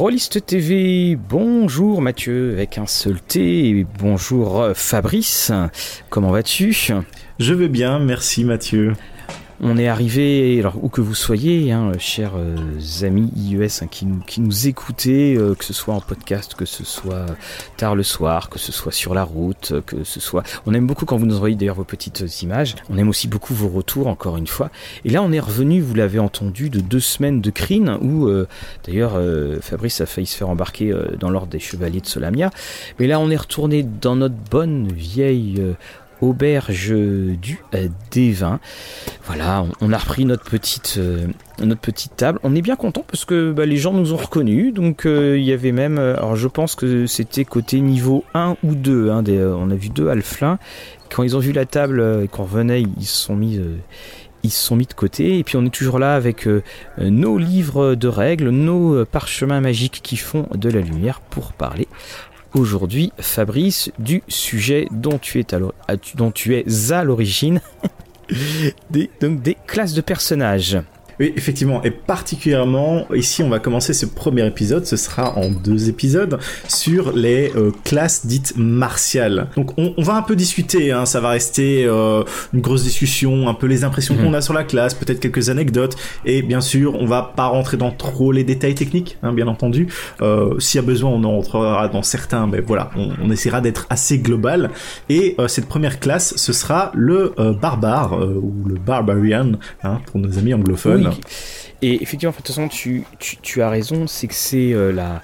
Rolliste TV, bonjour Mathieu avec un seul T bonjour euh, Fabrice, comment vas-tu? Je vais bien, merci Mathieu. On est arrivé, alors où que vous soyez, hein, chers euh, amis IES hein, qui, nous, qui écoutez, euh, que ce soit en podcast, que ce soit tard le soir, que ce soit sur la route, que ce soit... On aime beaucoup quand vous nous envoyez d'ailleurs vos petites images. On aime aussi beaucoup vos retours, encore une fois. Et là, on est revenu, vous l'avez entendu, de deux semaines de crine, où euh, d'ailleurs Fabrice a failli se faire embarquer dans l'ordre des chevaliers de Solamia. Mais là, on est retourné dans notre bonne vieille auberge du euh, Dévin. Voilà, on, a repris notre petite, euh, notre petite table. On est bien content parce que bah, les gens nous ont reconnus. Donc euh, il y avait même, alors je pense que c'était côté niveau 1 ou 2. Hein, on a vu deux alflins. Quand ils ont vu la table et qu'on revenait, ils se sont mis ils se sont mis de côté. Et puis on est toujours là avec nos livres de règles, nos parchemins magiques qui font de la lumière pour parler aujourd'hui, Fabrice, du sujet dont tu es à, l'origine, des classes de personnages. Oui, effectivement, et particulièrement ici, on va commencer ce premier épisode, ce sera en deux épisodes, sur les euh, classes dites martiales. Donc on, va un peu discuter, hein, ça va rester euh, une grosse discussion, un peu les impressions mhm. qu'on a sur la classe, peut-être quelques anecdotes, et bien sûr, on va pas rentrer dans trop les détails techniques, hein, bien entendu. Euh, S'il y a besoin, on en rentrera dans certains, mais voilà, on, essaiera d'être assez global. Et euh, cette première classe, ce sera le barbare, ou le barbarian, hein, pour nos amis anglophones. Et effectivement, de toute façon, tu, tu, as raison, c'est que c'est euh, la,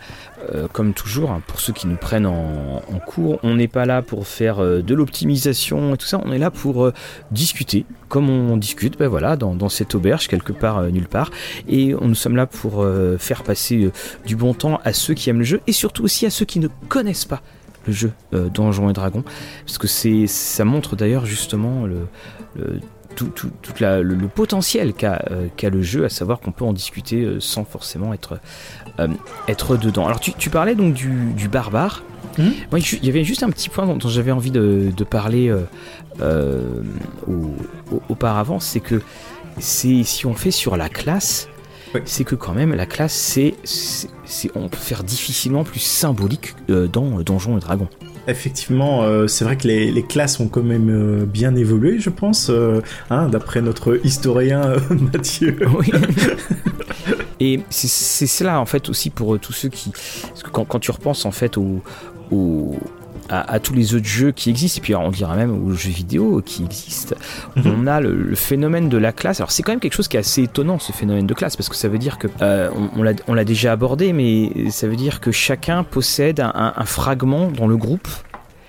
euh, comme toujours, hein, pour ceux qui nous prennent en, cours, on n'est pas là pour faire euh, de l'optimisation et tout ça, on est là pour discuter, comme on discute, ben voilà, dans, cette auberge, quelque part, nulle part. Et nous sommes là pour faire passer du bon temps à ceux qui aiment le jeu et surtout aussi à ceux qui ne connaissent pas le jeu Donjons et Dragons, parce que ça montre d'ailleurs justement le tout, le, potentiel euh, qu'a le jeu, à savoir qu'on peut en discuter euh, sans forcément être, euh, être dedans. Alors tu, parlais donc du, barbare. Mmh. il y avait juste un petit point dont, j'avais envie de, parler auparavant, c'est que si on fait sur la classe, c'est que quand même la classe, c'est, on peut faire difficilement plus symbolique dans Donjons et Dragons effectivement, euh, c'est vrai que les, classes ont quand même euh, bien évolué, je pense, euh, hein, d'après notre historien Mathieu. Oui. Et c'est cela, en fait, aussi pour tous ceux qui... Parce que quand, tu repenses, en fait, au, à, tous les autres jeux qui existent, et puis on dira même aux jeux vidéo qui existent, mhm. on a le, phénomène de la classe. Alors c'est quand même quelque chose qui est assez étonnant, ce phénomène de classe, parce que ça veut dire que, on, on l'a déjà abordé, mais ça veut dire que chacun possède un fragment dans le groupe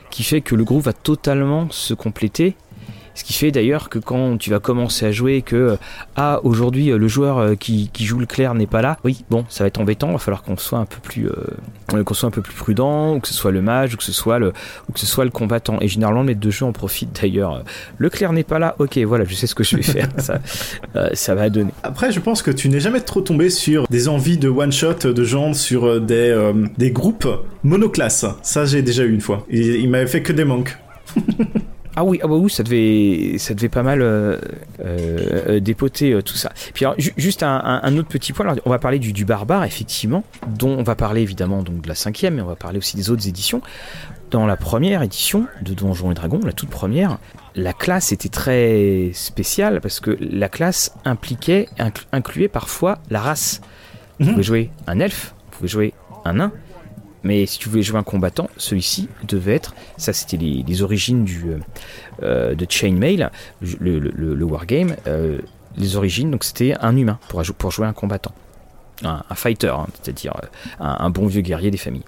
qui fait que le groupe va totalement se compléter ce qui fait d'ailleurs que quand tu vas commencer à jouer, que euh, ah aujourd'hui euh, le joueur euh, qui, joue le clair n'est pas là, oui bon ça va être embêtant, il va falloir qu'on soit un peu plus qu'on soit un peu plus prudent, ou que ce soit le mage, ou que ce soit le ou que ce soit le combattant. Et généralement le maître de jeu en profite d'ailleurs. Le clair n'est pas là, ok voilà je sais ce que je vais faire, ça ça va donner. Après je pense que tu n'es jamais trop tombé sur des envies de one shot de gens sur des des groupes monoclasses. Ça j'ai déjà eu une fois. Il m'avait fait que des manques. Ah oui, ah bah oui, ça devait, ça devait pas mal euh, euh, dépoter euh, tout ça. Puis juste un, autre petit point. Alors, on va parler du, du, barbare, effectivement, dont on va parler évidemment donc de la cinquième, mais on va parler aussi des autres éditions. Dans la première édition de Donjons et Dragons, la toute première, la classe était très spéciale parce que la classe impliquait, incluait parfois la race. Vous mhm. pouvez jouer un elfe, vous pouvez jouer un nain, mais si tu voulais jouer un combattant, celui-ci devait être, ça c'était les, origines euh, euh, de Chainmail, le, le, wargame, euh, les origines, donc c'était un humain pour, pour jouer un combattant, un, fighter, hein, c'est-à-dire un, bon vieux guerrier des familles.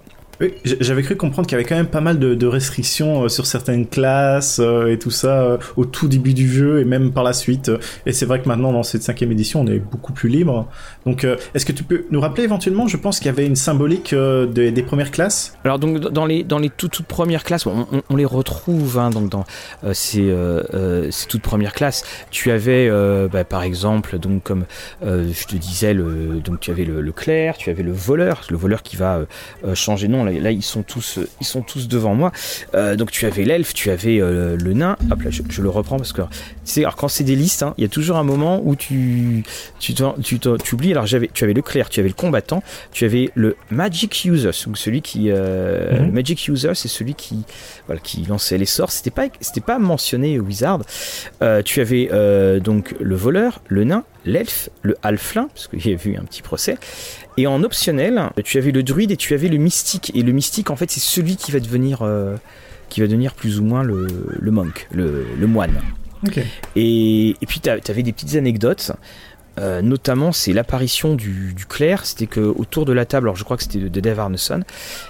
J'avais cru comprendre qu'il y avait quand même pas mal de, restrictions sur certaines classes et tout ça au tout début du jeu et même par la suite. Et c'est vrai que maintenant dans cette cinquième édition, on est beaucoup plus libre. Donc, euh, est-ce que tu peux nous rappeler éventuellement Je pense qu'il y avait une symbolique euh, des, premières classes? Alors, donc dans les dans les toutes, toutes premières classes, on, les retrouve hein, donc dans euh, ces, ces, toutes premières classes. Tu avais bah, par exemple donc comme je te disais le, donc tu avais le, clerc, tu avais le voleur, le voleur qui va changer de nom. Là, ils sont tous, ils sont tous devant moi. Euh, donc tu avais l'elfe, tu avais euh, le nain. Hop là, je, le reprends parce que tu sais, alors quand c'est des listes, hein, il y a toujours un moment où tu, tu, tu, tu oublies. Alors j'avais, tu avais le clair, tu avais le combattant, tu avais le magic user, donc celui qui, euh, mhm. magic user, c'est celui qui, voilà, qui lançait les sorts. C'était pas, c'était pas mentionné wizard. tu avais donc le voleur, le nain, l'elfe, le halflin, parce qu'il y avait eu un petit procès, et en optionnel, tu avais le druide et tu avais le mystique. Et le mystique, en fait, c'est celui qui va devenir, euh, qui va devenir plus ou moins le, monk, le, moine. Et, puis, tu avais des petites anecdotes. Euh, notamment, c'est l'apparition du, du, clerc. C'était que autour de la table, alors je crois que c'était de, Dave Arneson,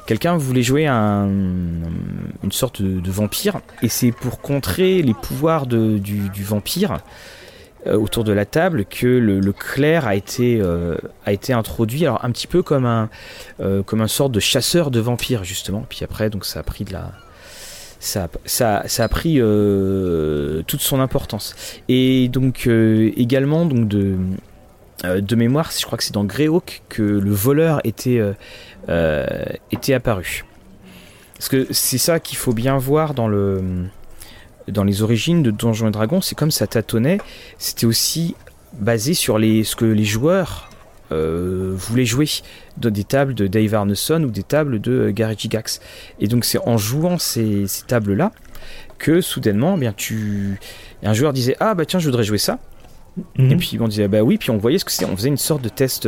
quelqu'un voulait jouer un, une sorte de, vampire, et c'est pour contrer les pouvoirs du, du, vampire autour de la table que le, le clair a été, euh, a été introduit, alors un petit peu comme un, euh, comme un sort de chasseur de vampires justement. Puis après, donc ça a pris de la, ça, ça, a pris toute son importance. Et donc également donc de, de mémoire, je crois que c'est dans Greyhawk que le voleur était, était apparu. Parce que c'est ça qu'il faut bien voir dans le dans les origines de Donjons et Dragons, c'est comme ça tâtonnait, c'était aussi basé sur les, ce que les joueurs euh, voulaient jouer dans des tables de Dave Arneson ou des tables de euh, Gary Gigax. Et donc c'est en jouant ces, tables-là que soudainement, eh bien tu, un joueur disait ah bah tiens je voudrais jouer ça. Mhm. Et puis on disait bah oui, puis on voyait ce que c'est, on faisait une sorte de test,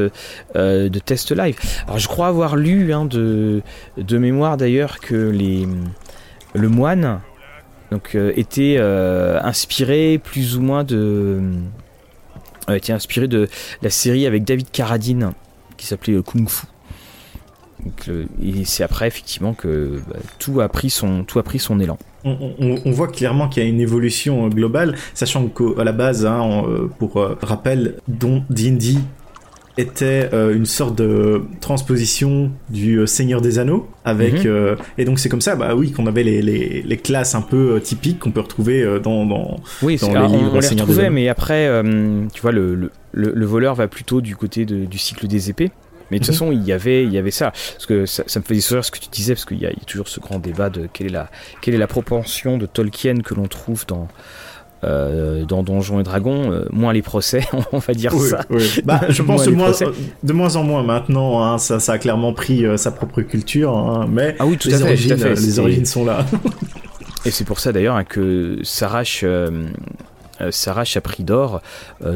euh, de test live. Alors je crois avoir lu hein, de, de mémoire d'ailleurs que les, le moine donc euh, était euh, inspiré plus ou moins de euh, était inspiré de la série avec David Carradine qui s'appelait Kung Fu. et c'est après effectivement que bah, tout a pris son tout a pris son élan. On, voit clairement qu'il y a une évolution globale, sachant qu'à la base, hein, pour rappel, dont D&D était euh, une sorte de transposition du euh, Seigneur des Anneaux avec mhm. euh, et donc c'est comme ça bah oui qu'on avait les, les, les, classes un peu typiques qu'on peut retrouver dans dans, oui, dans les livres on, les retrouvait mais après tu vois le, le, le, voleur va plutôt du côté de, du cycle des épées mais de toute mhm. façon, il y avait, il y avait ça. Parce que ça, me faisait sourire ce que tu disais, parce qu'il y, y, a toujours ce grand débat de quelle est la, quelle est la propension de Tolkien que l'on trouve dans, euh, dans Donjons et Dragons, euh, moins les procès, on va dire ça. Bah, je pense de moins, de moins en moins maintenant, hein, ça, ça, a clairement pris euh, sa propre culture, hein, mais ah oui, tout les, à origines, fait, les origines sont là. et c'est pour ça d'ailleurs hein, que s'arrache s'arrache à prix d'or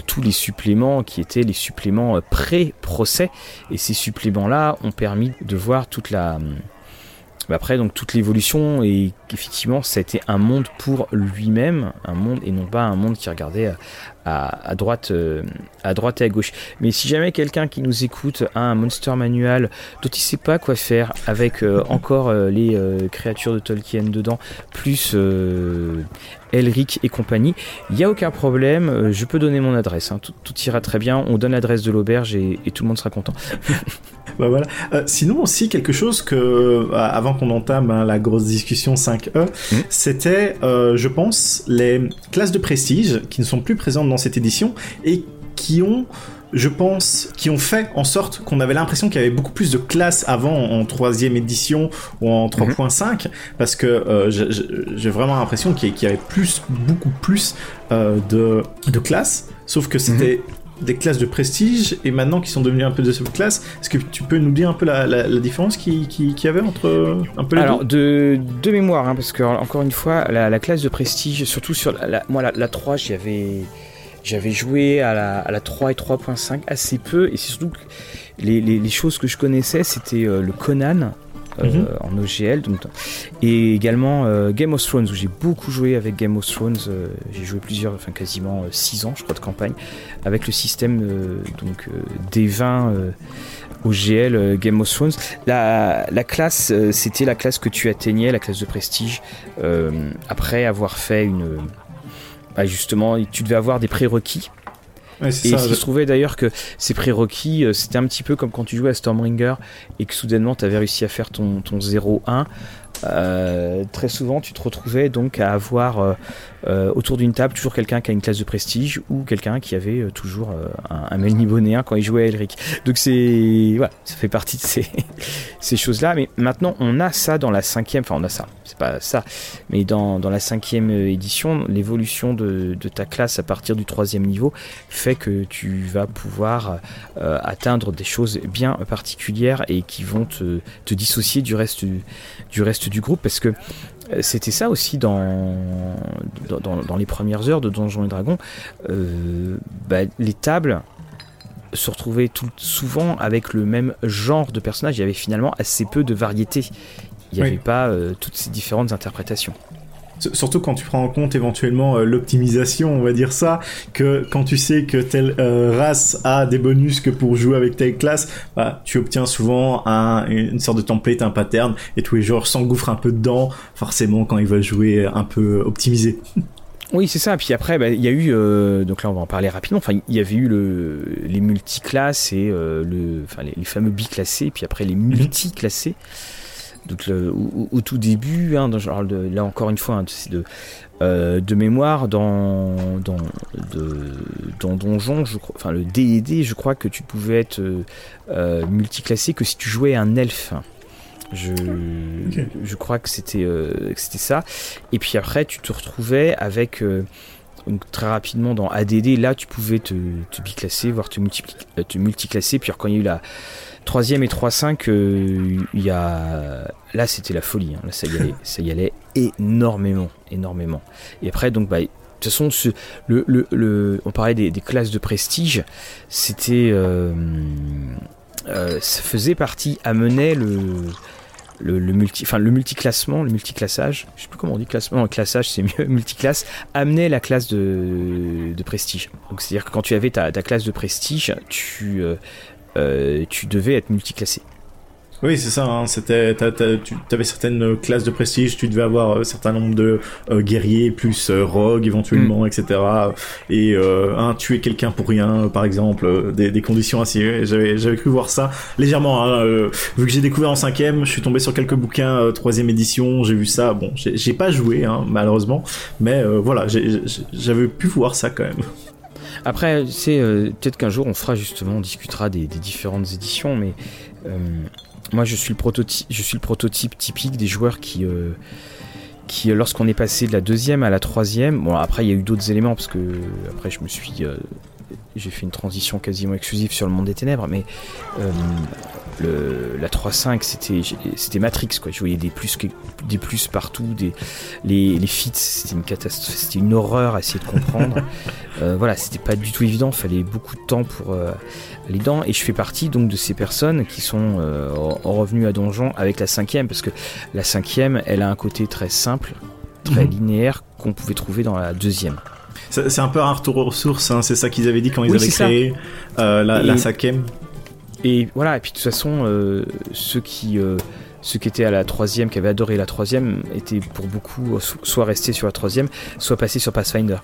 tous les suppléments qui étaient les suppléments pré-procès. Et ces suppléments-là ont permis de voir toute la, après, donc toute l'évolution, et effectivement, été un monde pour lui-même, un monde et non pas un monde qui regardait à, droite, euh, à droite et à gauche. Mais si jamais quelqu'un qui nous écoute a un Monster Manual dont il sait pas quoi faire avec euh, encore euh, les créatures de Tolkien dedans, plus Elric et compagnie, il n'y a aucun problème, je peux donner mon adresse, hein. tout, ira très bien, on donne l'adresse de l'auberge et, tout le monde sera content. bah voilà. sinon aussi quelque chose que avant qu'on entame hein, la grosse discussion 5e, mmh. c'était, je pense, les classes de prestige qui ne sont plus présentes dans cette édition et qui ont je pense, qui ont fait en sorte qu'on avait l'impression qu'il y avait beaucoup plus de classes avant en troisième édition ou en 3.5, mhm. parce que euh, j'ai vraiment l'impression qu'il y avait plus, beaucoup plus euh, de, de classes, sauf que c'était mhm. Des classes de prestige et maintenant qui sont devenues un peu de subclasses. Est-ce que tu peux nous dire un peu la, différence qu'il qui, y avait entre un peu les Alors, de, de mémoire, hein, parce que encore une fois, la, classe de prestige, surtout sur la, moi la, la 3, j'y avais j'avais joué à la, à la 3 et 3.5 assez peu, et c'est surtout que les, les, choses que je connaissais, c'était euh, le Conan, euh, mhm. en OGL et également euh, Game of Thrones où j'ai beaucoup joué avec Game of Thrones j'ai joué plusieurs enfin quasiment 6 ans je crois de campagne avec le système donc des 20 OGL Game of Thrones la, la classe c'était la classe que tu atteignais la classe de prestige après avoir fait une bah, justement, tu devais avoir des prérequis. Et il se trouvait d'ailleurs que ces prérequis, euh, c'était un petit peu comme quand tu jouais à Stormbringer et que soudainement tu avais réussi à faire ton, ton 0-1. Très souvent tu te retrouvais donc à avoir euh, autour d'une table, toujours quelqu'un qui a une classe de prestige ou quelqu'un qui avait euh, toujours euh, un, un Melnibonéen quand il jouait à Elric. Donc c'est voilà, ça fait partie de ces, ces choses-là. Mais maintenant, on a ça dans la cinquième, enfin on a ça, c'est pas ça, mais dans, dans la cinquième édition, l'évolution de, de, ta classe à partir du troisième niveau fait que tu vas pouvoir atteindre des choses bien particulières et qui vont te, te dissocier du reste du reste du groupe parce que euh, c'était ça aussi dans, dans, les premières heures de Donjons et Dragons. Euh, bah, les tables se retrouvaient tout, souvent avec le même genre de personnage. Il y avait finalement assez peu de variété. Il n'y avait pas euh, toutes ces différentes interprétations. Surtout quand tu prends en compte éventuellement euh, l'optimisation, on va dire ça, que quand tu sais que telle euh, race a des bonus que pour jouer avec telle classe, bah, tu obtiens souvent un, une sorte de template, un pattern, et tous les joueurs s'engouffrent un peu dedans, forcément quand ils veulent jouer un peu optimisé. Oui, c'est ça. Puis après, bah, il y a eu, euh, donc là on va en parler rapidement. Enfin, il y avait eu le, les multiclasses et le, enfin, les, les fameux biclassés, puis après les mhm. multiclassés. Donc au, tout début, hein, là encore une fois, hein, de, euh, de mémoire dans dans, dans Donjon, je crois, enfin le D&D, je crois que tu pouvais être euh, euh, multiclassé que si tu jouais un elfe. Je, je crois que c'était c'était ça. Et puis après, tu te retrouvais avec donc très rapidement dans ADD, là tu pouvais te, te biclasser, voire te, te multiclasser. Puis quand il y a eu la Troisième et 3-5, euh, il y a... là c'était la folie. Hein. Là ça y allait, ça y allait énormément, énormément. Et après donc bah, de toute façon, ce, le, le, on parlait des, classes de prestige, c'était, euh, euh, ça faisait partie, amenait le, le, multi, enfin le multiclassement, le multiclassage, je sais plus comment on dit classement, classage c'est mieux, multiclasse, amenait la classe de, de prestige. Donc c'est-à-dire que quand tu avais ta, ta classe de prestige, tu euh, tu devais être multiclassé. Oui, c'est ça. Hein. C'était, tu avais certaines classes de prestige, tu devais avoir un certain nombre de euh, guerriers plus euh, rogues éventuellement, mm. etc. Et un tuer quelqu'un pour rien, par exemple, des, conditions assez. J'avais, j'avais cru voir ça légèrement. Hein, vu que j'ai découvert en cinquième, je suis tombé sur quelques bouquins troisième édition, j'ai vu ça. Bon, j'ai, pas joué hein, malheureusement, mais voilà, j'avais pu voir ça quand même. Après, c'est euh, peut-être qu'un jour on fera justement, on discutera des, différentes éditions, mais euh, moi je suis le prototype, je suis le prototype typique des joueurs qui euh, qui lorsqu'on est passé de la deuxième à la troisième, bon après il y a eu d'autres éléments parce que après je me suis j'ai fait une transition quasiment exclusive sur le monde des ténèbres, mais le, la 3.5 c'était c'était Matrix quoi. Je voyais des plus des plus partout, des les, les feats c'était une catastrophe, c'était une horreur à essayer de comprendre. euh, voilà, c'était pas du tout évident, fallait beaucoup de temps pour euh, aller dedans. Et je fais partie donc de ces personnes qui sont euh, revenues à donjon avec la cinquième parce que la cinquième elle a un côté très simple, très mhm. linéaire qu'on pouvait trouver dans la deuxième. C'est un peu un retour aux sources, hein. c'est ça qu'ils avaient dit quand ils avaient créé euh, la, la cinquième. Et voilà, et puis de toute façon, euh, ceux qui euh, ceux qui étaient à la troisième, qui avaient adoré la troisième, étaient pour beaucoup soit restés sur la troisième, soit passés sur Pathfinder.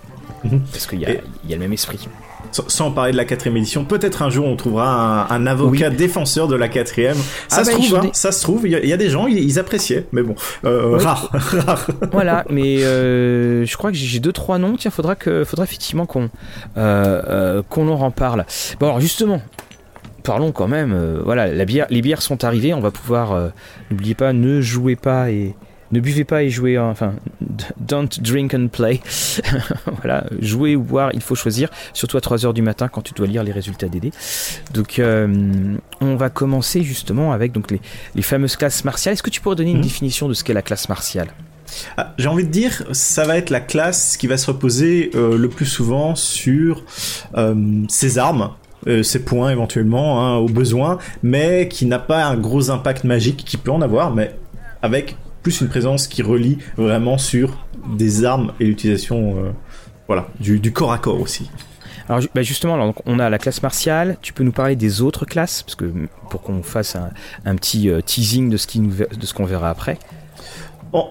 Mhm. Parce qu'il y, a le même esprit. Sans parler de la quatrième édition, peut-être un jour on trouvera un, avocat défenseur de la quatrième. Ça, ah se, bah, trouve, hein, ça se trouve, il y, a des gens, ils, appréciaient, mais bon, euh, rare, Voilà, mais je crois que j'ai deux trois noms. Tiens, faudra que, faudra effectivement qu'on qu'on en reparle. Bon, alors justement, parlons quand même. Euh, voilà, la bière, les bières sont arrivées. On va pouvoir. Euh, n'oubliez pas, ne jouez pas et ne buvez pas et jouez. Hein, enfin, don't drink and play. voilà, jouer ou boire, il faut choisir. Surtout à 3 heures du matin quand tu dois lire les résultats d'aider. Donc, euh, on va commencer justement avec donc les, les fameuses classes martiales. Est-ce que tu pourrais donner une mhm. définition de ce qu'est la classe martiale? Ah, J'ai envie de dire, ça va être la classe qui va se reposer le plus souvent sur ses armes, euh, ses points éventuellement hein, au besoin, mais qui n'a pas un gros impact magique qui peut en avoir, mais avec plus une présence qui relie vraiment sur des armes et l'utilisation euh, voilà, du, corps à corps aussi. Alors bah, justement, alors, on a la classe martiale. Tu peux nous parler des autres classes, parce que pour qu'on fasse un, petit euh, teasing de ce qu'on verra après. Bon,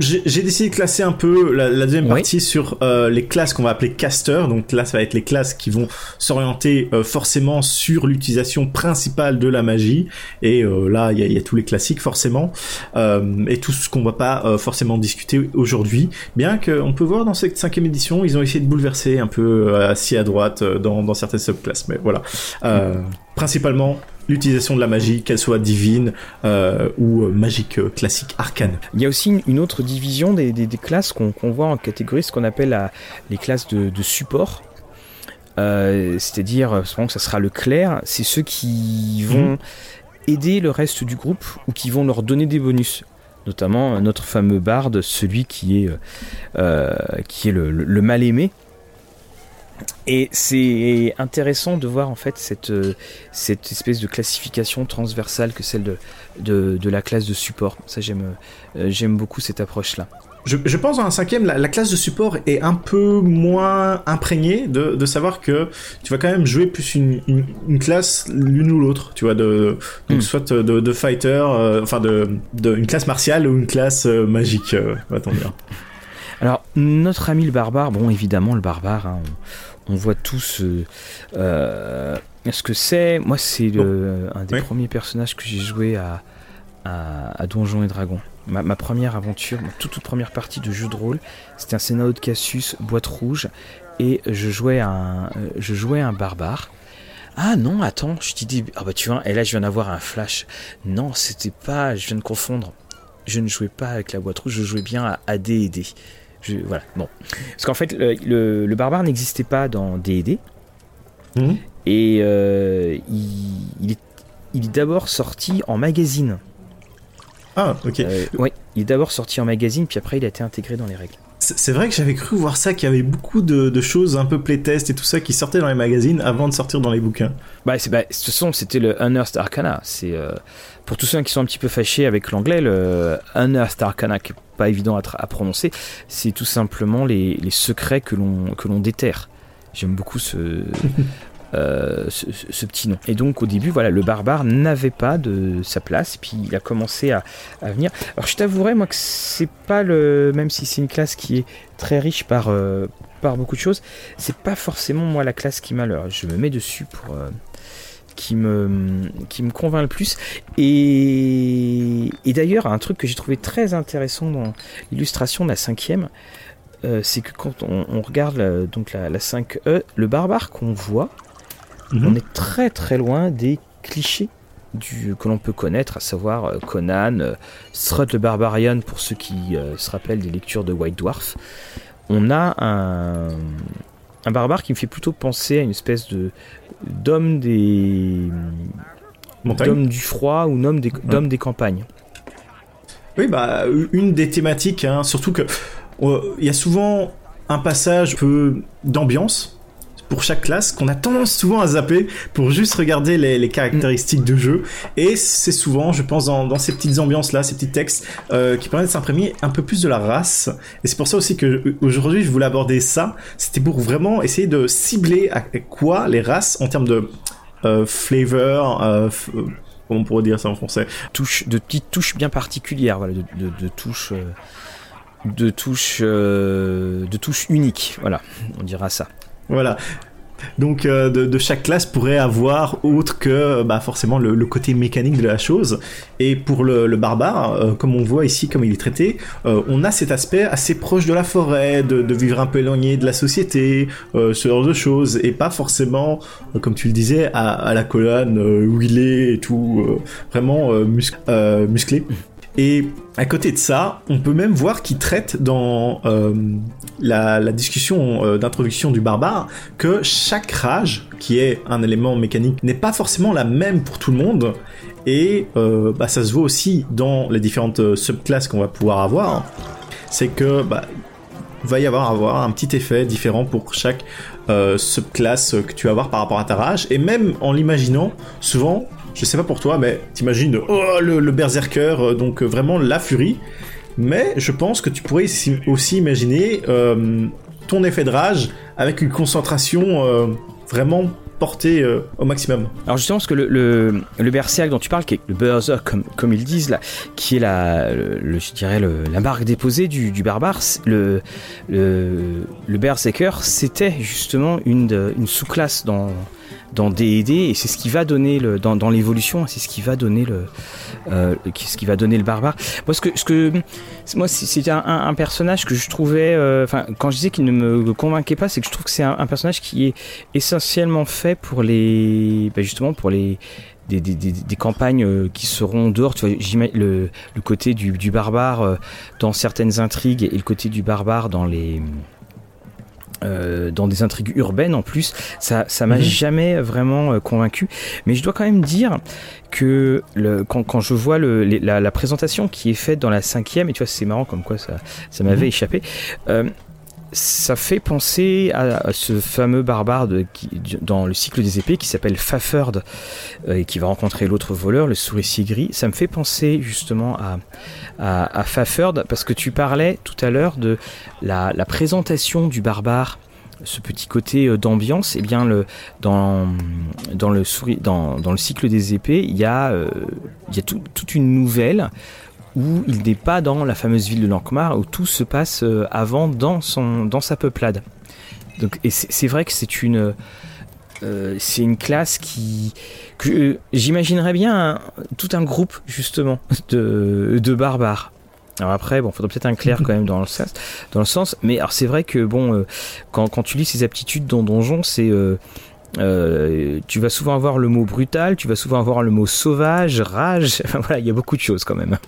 j'ai décidé de classer un peu la, deuxième partie sur euh, les classes qu'on va appeler casters. Donc là, ça va être les classes qui vont s'orienter euh, forcément sur l'utilisation principale de la magie. Et euh, là, il y a, y a, tous les classiques forcément. et tout ce qu'on va pas forcément discuter aujourd'hui. Bien qu'on peut voir dans cette cinquième édition, ils ont essayé de bouleverser un peu assis à droite dans, dans certaines subclasses. Mais voilà. principalement l'utilisation de la magie, qu'elle soit divine euh, ou euh, magique euh, classique arcane. Il y a aussi une, autre division des, classes qu'on voit en catégorie, ce qu'on appelle les classes de, support. C'est-à-dire, que ça sera le clair, c'est ceux qui vont mhm. aider le reste du groupe ou qui vont leur donner des bonus notamment notre fameux barde, celui qui est, qui est le mal aimé, et c'est intéressant de voir en fait cette, euh, cette espèce de classification transversale que celle de, de, la classe de support. Ça j'aime euh, j'aime beaucoup cette approche-là. Je, je, pense un cinquième, la, classe de support est un peu moins imprégnée de, de, savoir que tu vas quand même jouer plus une, une, classe l'une ou l'autre, tu vois, de, donc hmm. soit de, de fighter, euh, enfin de, de, une classe martiale ou une classe magique, va t dire. Alors, notre ami le barbare, bon, évidemment, le barbare, hein, on, voit tous euh, euh, ce que c'est. Moi, c'est un des premiers personnages que j'ai joué à, à, Donjons et Dragons. Ma, première aventure, ma toute, toute, première partie de jeu de rôle, c'était un scénario de Cassius, boîte rouge, et je jouais un, je jouais un barbare. Ah non, attends, je t'ai dit, ah bah tu vois, et là je viens d'avoir un flash. Non, c'était pas, je viens de confondre. Je ne jouais pas avec la boîte rouge, je jouais bien à AD voilà, bon. Parce qu'en fait, le, barbare n'existait pas dans D&D. Mhm. Et euh, il, est, il est d'abord sorti en magazine. Ah, ok. Euh, oui, il est d'abord sorti en magazine, puis après il a été intégré dans les règles. C'est vrai que j'avais cru voir ça, qu'il y avait beaucoup de, choses un peu playtest et tout ça qui sortaient dans les magazines avant de sortir dans les bouquins. Bah, bah de toute façon, c'était le Unearthed Arcana. C'est euh, pour tous ceux qui sont un petit peu fâchés avec l'anglais, le Unearthed Arcana, qui est pas évident à, prononcer, c'est tout simplement les, secrets que l'on déterre. J'aime beaucoup ce, euh, ce, petit nom. Et donc au début, voilà, le barbare n'avait pas de sa place, puis il a commencé à, venir. Alors je t'avouerai moi que c'est pas le, même si c'est une classe qui est très riche par euh, par beaucoup de choses, c'est pas forcément moi la classe qui m'a Je me mets dessus pour euh, qui me, qui me convainc le plus. Et, et d'ailleurs, un truc que j'ai trouvé très intéressant dans l'illustration de la cinquième, euh, c'est que quand on, regarde la, donc la, 5E, le barbare qu'on voit, mhm. on est très très loin des clichés du, que l'on peut connaître, à savoir euh, Conan, euh, Strut le Barbarian pour ceux qui se rappellent des lectures de White Dwarf. On a un, un barbare qui me fait plutôt penser à une espèce de d'homme des d'homme du froid ou d'homme des, des campagnes. Oui, bah une des thématiques, hein, surtout que euh, il y a souvent un passage peu d'ambiance pour chaque classe qu'on a tendance souvent à zapper pour juste regarder les, caractéristiques de jeu. Et c'est souvent, je pense, dans, ces petites ambiances-là, ces petits textes euh, qui permettent de s'imprimer un peu plus de la race. Et c'est pour ça aussi que aujourd'hui je voulais aborder ça. C'était pour vraiment essayer de cibler à quoi les races en termes de euh, flavor. Euh, comment on pourrait dire ça en français? Touche, De petites touches bien particulières, voilà, de touches de touches de touches uniques voilà on dira ça voilà. Donc euh, de, chaque classe pourrait avoir autre que bah, forcément le, côté mécanique de la chose. Et pour le, barbare, euh, comme on voit ici, comme il est traité, euh, on a cet aspect assez proche de la forêt, de, vivre un peu éloigné de la société, ce genre de choses, et pas forcément, comme tu le disais, à, la colonne est et tout, vraiment musclé. Et à côté de ça, on peut même voir qu'il traite dans euh, la, discussion euh, d'introduction du barbare que chaque rage, qui est un élément mécanique, n'est pas forcément la même pour tout le monde. Et euh, bah, ça se voit aussi dans les différentes subclasses qu'on va pouvoir avoir. C'est que bah, va y avoir, avoir un petit effet différent pour chaque subclasse que tu vas avoir par rapport à ta rage. Et même en l'imaginant, souvent je sais pas pour toi, mais t'imagines oh, le, berserker, euh, donc euh, vraiment la furie. Mais je pense que tu pourrais aussi imaginer euh, ton effet de rage avec une concentration vraiment porter au maximum. Alors justement, parce que le, le, le berserk dont tu parles, qui est le berserk comme, ils disent là, qui est la, le, je dirais la marque déposée du, barbare, le, berserker, c'était justement une sous-classe dans dans D&D et c'est ce qui va donner le dans, dans l'évolution c'est ce qui va donner le euh, ce qui va donner le barbare moi ce que ce que moi c'est un, un, personnage que je trouvais euh, enfin quand je disais qu'il ne me convainquait pas c'est que je trouve que c'est un, personnage qui est essentiellement fait pour les bah justement pour les des, des, des, campagnes euh, qui seront dehors. Tu vois, le, le côté du, du barbare dans certaines intrigues et le côté du barbare dans les euh, dans des intrigues urbaines en plus, ça ça m'a mhm. jamais vraiment euh, convaincu. Mais je dois quand même dire que le, quand, quand je vois le, la, la, présentation qui est faite dans la cinquième, et tu vois c'est marrant comme quoi ça, ça m'avait mhm. échappé, euh, ça fait penser à, ce fameux barbare dans le cycle des épées qui s'appelle Faferd euh, et qui va rencontrer l'autre voleur, le souricier gris. Ça me fait penser justement à, à, parce que tu parlais tout à l'heure de la, présentation du barbare ce petit côté euh, d'ambiance, eh bien dans, le dans, le cycle des épées, il y a, euh, toute une nouvelle où il n'est pas dans la fameuse ville de Lankmar, où tout se passe euh, avant dans, son, dans sa peuplade. Donc, et c'est vrai que c'est une, euh, une classe qui, euh, j'imaginerais bien tout un groupe justement de, de barbares. Alors après, bon, faudrait peut-être un clair quand même dans le sens, dans le sens. Mais alors c'est vrai que bon, euh, quand, quand tu lis ces aptitudes dans Donjon, c'est tu vas souvent avoir le mot brutal, tu vas souvent avoir le mot sauvage, rage. Voilà, il y a beaucoup de choses quand même.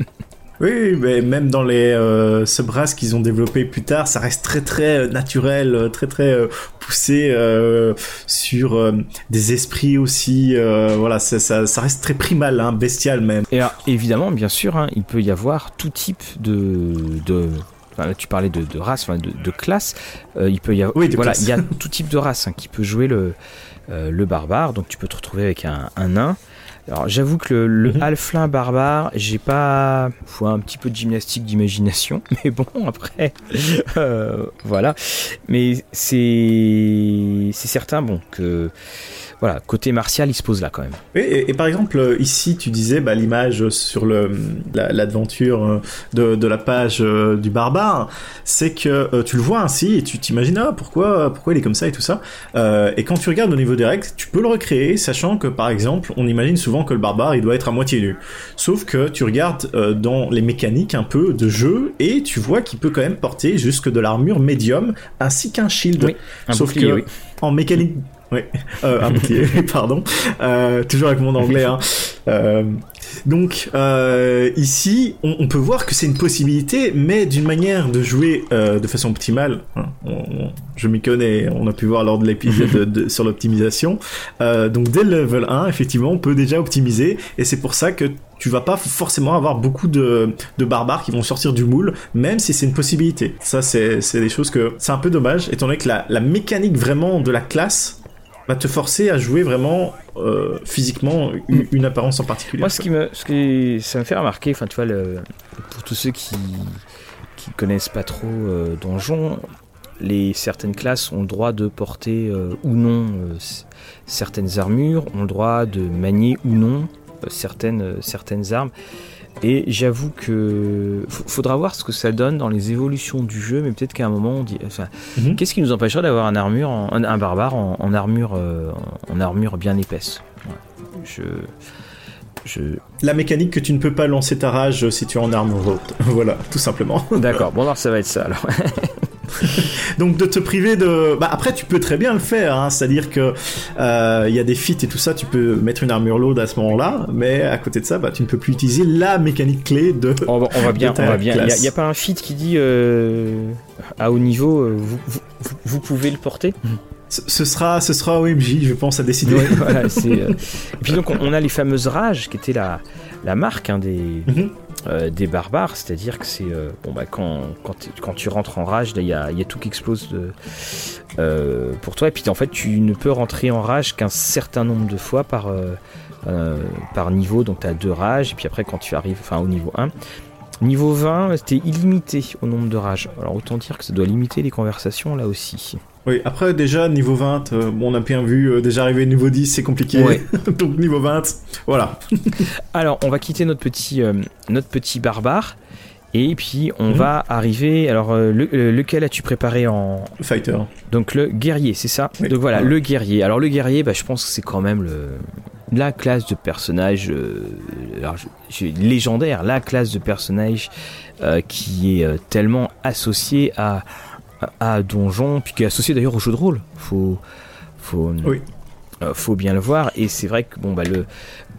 Oui, mais même dans les euh, subras qu'ils ont développés plus tard, ça reste très très euh, naturel, euh, très très euh, poussé euh, sur des esprits aussi. voilà, ça, ça, ça, reste très primal, hein, bestial même. Et alors, évidemment, bien sûr, hein, il peut y avoir tout type de, de Enfin, là, tu parlais de, de race, enfin, de, de, classe. Euh, il peut y avoir, oui, voilà, il y a tout type de race hein, qui peut jouer le, euh, le barbare. Donc, tu peux te retrouver avec un, un nain. Alors j'avoue que le, le mm -hmm. halflin barbare, j'ai pas, faut un petit peu de gymnastique d'imagination, mais bon après, euh, voilà. Mais c'est c'est certain bon que voilà, côté martial, il se pose là quand même. Et, et, et par exemple, ici, tu disais bah, l'image sur l'aventure la, de, de, la page euh, du barbare, c'est que euh, tu le vois ainsi et tu t'imagines ah, pourquoi pourquoi il est comme ça et tout ça. Euh, et quand tu regardes au niveau des règles, tu peux le recréer, sachant que par exemple, on imagine souvent que le barbare il doit être à moitié nu. Sauf que tu regardes euh, dans les mécaniques un peu de jeu et tu vois qu'il peut quand même porter jusque de l'armure médium ainsi qu'un shield. Oui, Sauf bouclier, que oui. en mécanique oui, euh, un pardon. Euh, toujours avec mon anglais. Hein. Euh, donc ici, on, on, peut voir que c'est une possibilité, mais d'une manière de jouer de façon optimale. Hein, on, on, je m'y connais, on a pu voir lors de l'épisode sur l'optimisation. Donc dès le level 1, effectivement, on peut déjà optimiser, et c'est pour ça que tu vas pas forcément avoir beaucoup de, de barbares qui vont sortir du moule, même si c'est une possibilité. Ça, c'est des choses que c'est un peu dommage, étant donné que la, la mécanique vraiment de la classe va te forcer à jouer vraiment euh, physiquement une, une, apparence en particulier. Moi, ce qui me, ce qui, ça me fait remarquer, enfin, tu vois, le, pour tous ceux qui qui connaissent pas trop euh, Donjon, les certaines classes ont le droit de porter euh, ou non certaines armures, ont le droit de manier ou non certaines certaines armes. Et j'avoue que faudra voir ce que ça donne dans les évolutions du jeu, mais peut-être qu'à un moment on dit, enfin, mm -hmm. qu'est-ce qui nous empêcherait d'avoir un armure, en, un barbare en, en armure, euh, en armure bien épaisse? Je, je... La mécanique que tu ne peux pas lancer ta rage si tu es en armure haute. voilà, tout simplement. D'accord. Bon alors ça va être ça alors. Donc de te priver de. Bah après tu peux très bien le faire, hein. c'est-à-dire que il euh, y a des feats et tout ça, tu peux mettre une armure load à ce moment-là, mais à côté de ça, bah tu ne peux plus utiliser la mécanique clé de. On va, on va bien, on va bien. Il n'y a, a, pas un feat qui dit euh, à haut niveau, euh, vous, vous, vous, pouvez le porter? Ce sera, ce sera OMJ, je pense, à décider. Ouais, voilà, euh... Et puis donc, on, on, a les fameuses rages, qui étaient la, la marque hein, des, mm -hmm. Euh, des barbares, c'est-à-dire que c'est euh, bon bah quand, tu rentres en rage, il y a, tout qui explose euh, pour toi. Et puis en fait, tu ne peux rentrer en rage qu'un certain nombre de fois par par niveau. Donc tu as deux rages, et puis après quand tu arrives, enfin au niveau 1 Niveau 20, c'était illimité au nombre de rages. Alors autant dire que ça doit limiter les conversations là aussi. Oui, après déjà niveau 20, euh, bon, on a bien vu, euh, déjà arrivé niveau 10, c'est compliqué. Donc niveau 20, voilà. alors, on va quitter notre petit, notre petit barbare. Et puis on mhm. va arriver. Alors, lequel as-tu préparé en fighter Donc le guerrier, c'est ça? Donc voilà, le guerrier. Alors le guerrier, bah, je pense que c'est quand même le la classe de personnage légendaire, la classe de personnage qui est tellement associée à à Donjon, puis qui est associé d'ailleurs au jeu de rôle. Faut, faut, euh, faut bien le voir. Et c'est vrai que bon bah le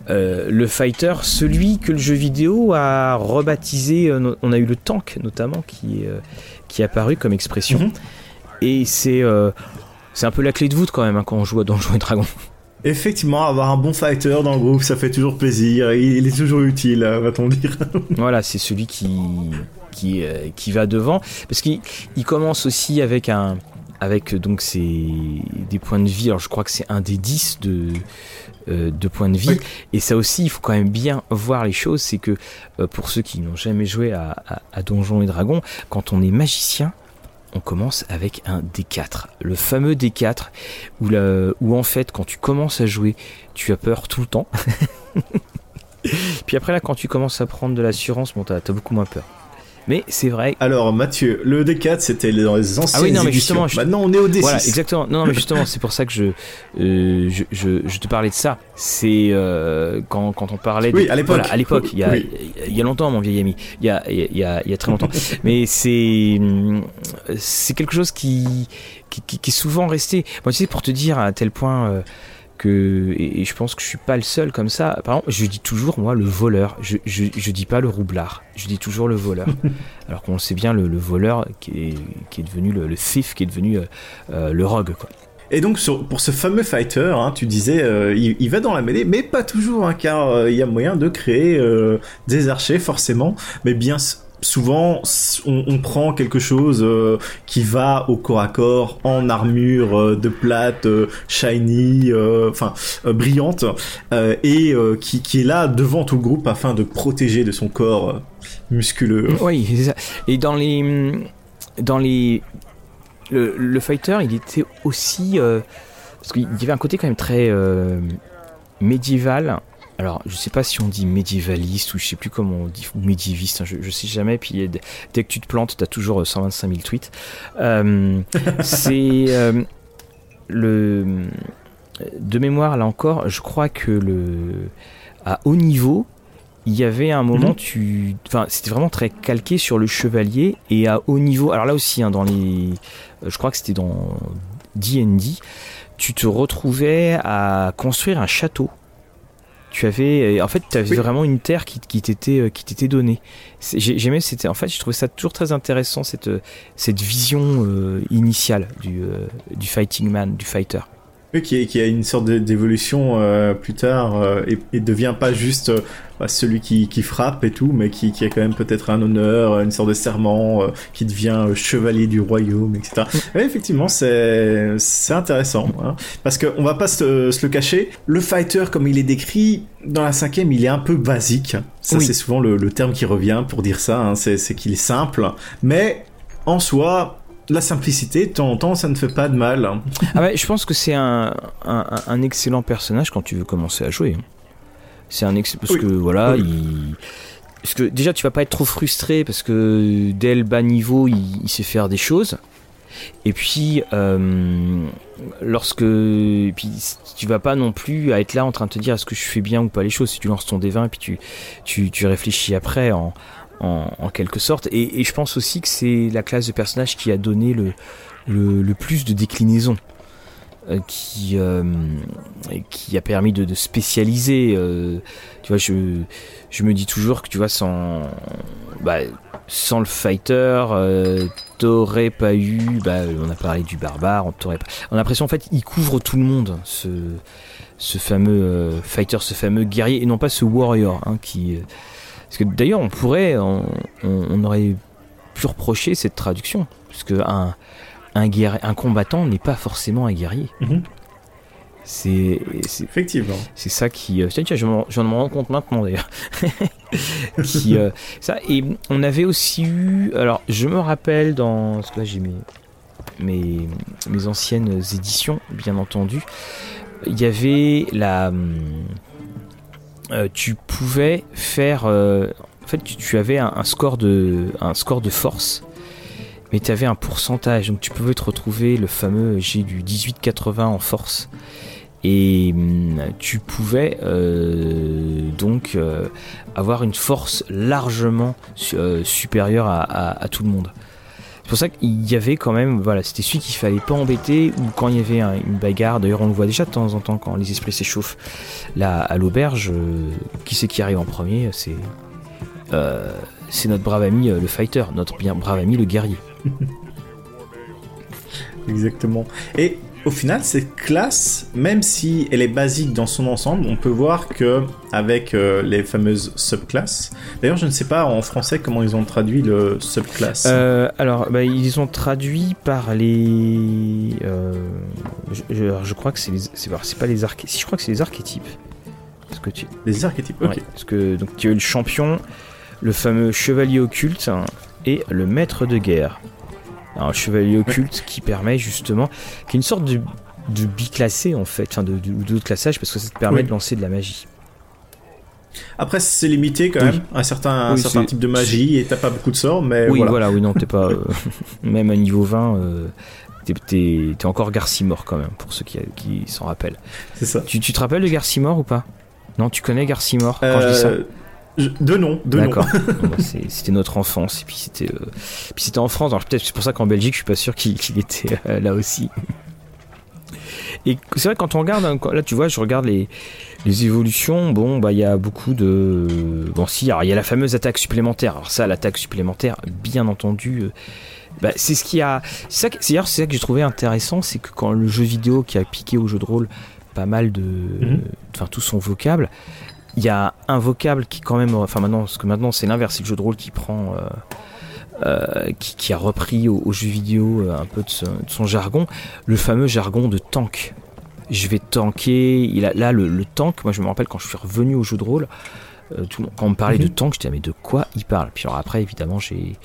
euh, le fighter, celui que le jeu vidéo a rebaptisé, euh, on a eu le tank notamment qui qui est apparu comme expression. Mhm. Et c'est c'est un peu la clé de voûte quand même hein, quand on joue à Donjon et Dragon. Effectivement, avoir un bon fighter dans le groupe, ça fait toujours plaisir. Il est toujours utile, va-t-on dire. voilà, c'est celui qui qui, euh, qui va devant. Parce qu'il commence aussi avec un avec donc ses, des points de vie. Alors je crois que c'est un des 10 de, euh, de points de vie. Et ça aussi, il faut quand même bien voir les choses. C'est que euh, pour ceux qui n'ont jamais joué à, à, Donjons et Dragons, quand on est magicien, on commence avec un D4. Le fameux D4 où, où en fait quand tu commences à jouer, tu as peur tout le temps. Puis après là, quand tu commences à prendre de l'assurance, bon, t'as as beaucoup moins peur. Mais c'est vrai. Alors Mathieu, le D4 c'était dans les anciennes ah oui, non, mais Justement, Maintenant on est au D6. Voilà, exactement. Non, non mais justement, c'est pour ça que je, euh, je, je, te parlais de ça. C'est euh, quand, quand on parlait. De... Oui, à l'époque. Voilà, à l'époque, il y a, il y a longtemps, mon vieil ami. Il y a, il y a, il y a très longtemps. mais c'est, c'est quelque chose qui, qui, qui, est souvent resté. Moi, tu sais, pour te dire à tel point. Euh, que et, je pense que je suis pas le seul comme ça. Par exemple, je dis toujours moi le voleur. Je, je, je dis pas le roublard. Je dis toujours le voleur. Alors qu'on sait bien le, voleur qui est, qui est devenu le, le thief, qui est devenu euh, euh, le rogue quoi. Et donc pour ce fameux fighter, hein, tu disais, euh, il, va dans la mêlée, mais pas toujours, hein, car il y a moyen de créer des archers forcément, mais bien souvent on, prend quelque chose euh, qui va au corps à corps en armure euh, de plate euh, shiny enfin brillante et qui, qui, est là devant tout le groupe afin de protéger de son corps musculeux. Oui ça. Et dans les dans les le, fighter il était aussi parce qu'il y avait un côté quand même très médiéval alors je sais pas si on dit médiévaliste ou je sais plus comment on dit ou médiéviste, hein, je, je, sais jamais. Puis dès que tu te plantes, t'as toujours 125 euh, 000 tweets. Euh, c'est euh, le de mémoire là encore, je crois que le à haut niveau, il y avait un moment, mhm. tu, enfin, c'était vraiment très calqué sur le chevalier et à haut niveau. Alors là aussi, hein, dans les, je crois que c'était dans D&D, tu te retrouvais à construire un château tu avais en fait tu avais vraiment une terre qui, qui t'était euh, qui t'était donnée. J'aimais c'était en fait je trouvais ça toujours très intéressant cette cette vision euh, initiale du euh, du fighting man du fighter qui, qui a une sorte d'évolution euh, plus tard euh, et, et, devient pas juste euh, bah, celui qui, qui, frappe et tout, mais qui, qui a quand même peut-être un honneur, une sorte de serment, qui devient chevalier du royaume, etc. Mm. effectivement, c'est intéressant, hein, parce qu'on va pas se, se, le cacher. Le fighter, comme il est décrit dans la cinquième, il est un peu basique. Ça, c'est souvent le, le, terme qui revient pour dire ça. Hein, c'est qu'il est simple, mais en soi, la simplicité, temps, ça ne fait pas de mal. Ah ouais, je pense que c'est un, un, excellent personnage quand tu veux commencer à jouer. C'est un parce que voilà, il parce que déjà tu vas pas être trop frustré parce que dès le bas niveau, il, sait faire des choses. Et puis euh, lorsque et puis tu vas pas non plus à être là en train de te dire est-ce que je fais bien ou pas les choses? Si tu lances ton D20 et puis tu tu, tu réfléchis après en en, quelque sorte. Et, je pense aussi que c'est la classe de personnage qui a donné le, le, plus de déclinaisons. Euh, qui, euh, qui a permis de, spécialiser. Euh, tu vois, je, je me dis toujours que tu vois, sans, bah, sans le fighter, t'aurais pas eu. Bah, on a parlé du barbare, on t'aurait pas. On a l'impression en fait, il couvre tout le monde, ce, ce fameux fighter, ce fameux guerrier, et non pas ce warrior hein, qui parce que d'ailleurs, on pourrait, on, on, aurait pu reprocher cette traduction, parce que un, un, un combattant n'est pas forcément un guerrier. Mhm. C'est effectivement. C'est ça qui. Euh, tiens, tiens, je m'en rends compte maintenant d'ailleurs. qui euh, ça et on avait aussi eu. Alors, je me rappelle dans ce que là j'ai mes, mes anciennes éditions, bien entendu, il y avait la. Tu pouvais faire. en fait, tu, avais un, score de, force mais tu avais un pourcentage, donc tu pouvais te retrouver le fameux G du 18-80 en force. Et hum, tu pouvais euh, donc euh, avoir une force largement euh, supérieure à, tout le monde. C'est pour ça qu'il y avait quand même, voilà, c'était celui qu'il fallait pas embêter, ou quand il y avait une bagarre, d'ailleurs on le voit déjà de temps en temps quand les esprits s'échauffent, là à l'auberge, qui c'est qui arrive en premier? C'est c'est notre brave ami le fighter, notre bien brave ami le guerrier. Exactement. Et au final, cette classe, même si elle est basique dans son ensemble, on peut voir que avec euh, les fameuses subclasses. D'ailleurs, je ne sais pas en français comment ils ont traduit le subclasse. Euh, alors, bah, ils ont traduit par les. Euh, je, crois que c'est les. C'est pas les archétypes. Si je crois que c'est les archétypes. Parce que tu... Les archétypes. Ok. parce que donc tu as eu le champion, le fameux chevalier occulte et le maître de guerre. Un chevalier occulte qui permet justement, qui est une sorte de, de biclassé en fait, enfin de, de, classage parce que ça te permet de lancer de la magie. Après, c'est limité quand même à un certain, certain type de magie et t'as pas beaucoup de sorts, mais oui, voilà. oui, non, t'es pas euh, même à niveau 20, euh, t'es encore Garcimore quand même pour ceux qui, qui s'en rappellent. C'est ça. Tu, tu, te rappelles de Garcimore ou pas? Non, tu connais Garcimore quand je dis ça? Euh, de nom, de D'accord. Bah, c'était notre enfance et puis c'était euh, puis c'était en France. Alors peut-être c'est pour ça qu'en Belgique, je suis pas sûr qu'il était euh, là aussi. Et c'est vrai quand on regarde hein, là, tu vois, je regarde les, les évolutions. Bon, bah il y a beaucoup de bon si, il y a la fameuse attaque supplémentaire. Alors ça, l'attaque supplémentaire, bien entendu. Euh, bah, c'est ce qui a. C'est ça, c'est ça que j'ai trouvé intéressant, c'est que quand le jeu vidéo qui a piqué au jeu de rôle pas mal de, mhm. enfin tout son vocable, il y a un vocable qui quand même, enfin maintenant, parce que maintenant c'est l'inverse, c'est le jeu de rôle qui prend, euh, euh, qui, a repris au, jeu vidéo euh, un peu de, son jargon, le fameux jargon de tank. Je vais tanker. Il a, là, le, le, tank, moi je me rappelle quand je suis revenu au jeu de rôle, euh, quand on me parlait de mhm. tank, j'étais mais de quoi il parle? Puis alors après, évidemment, j'ai,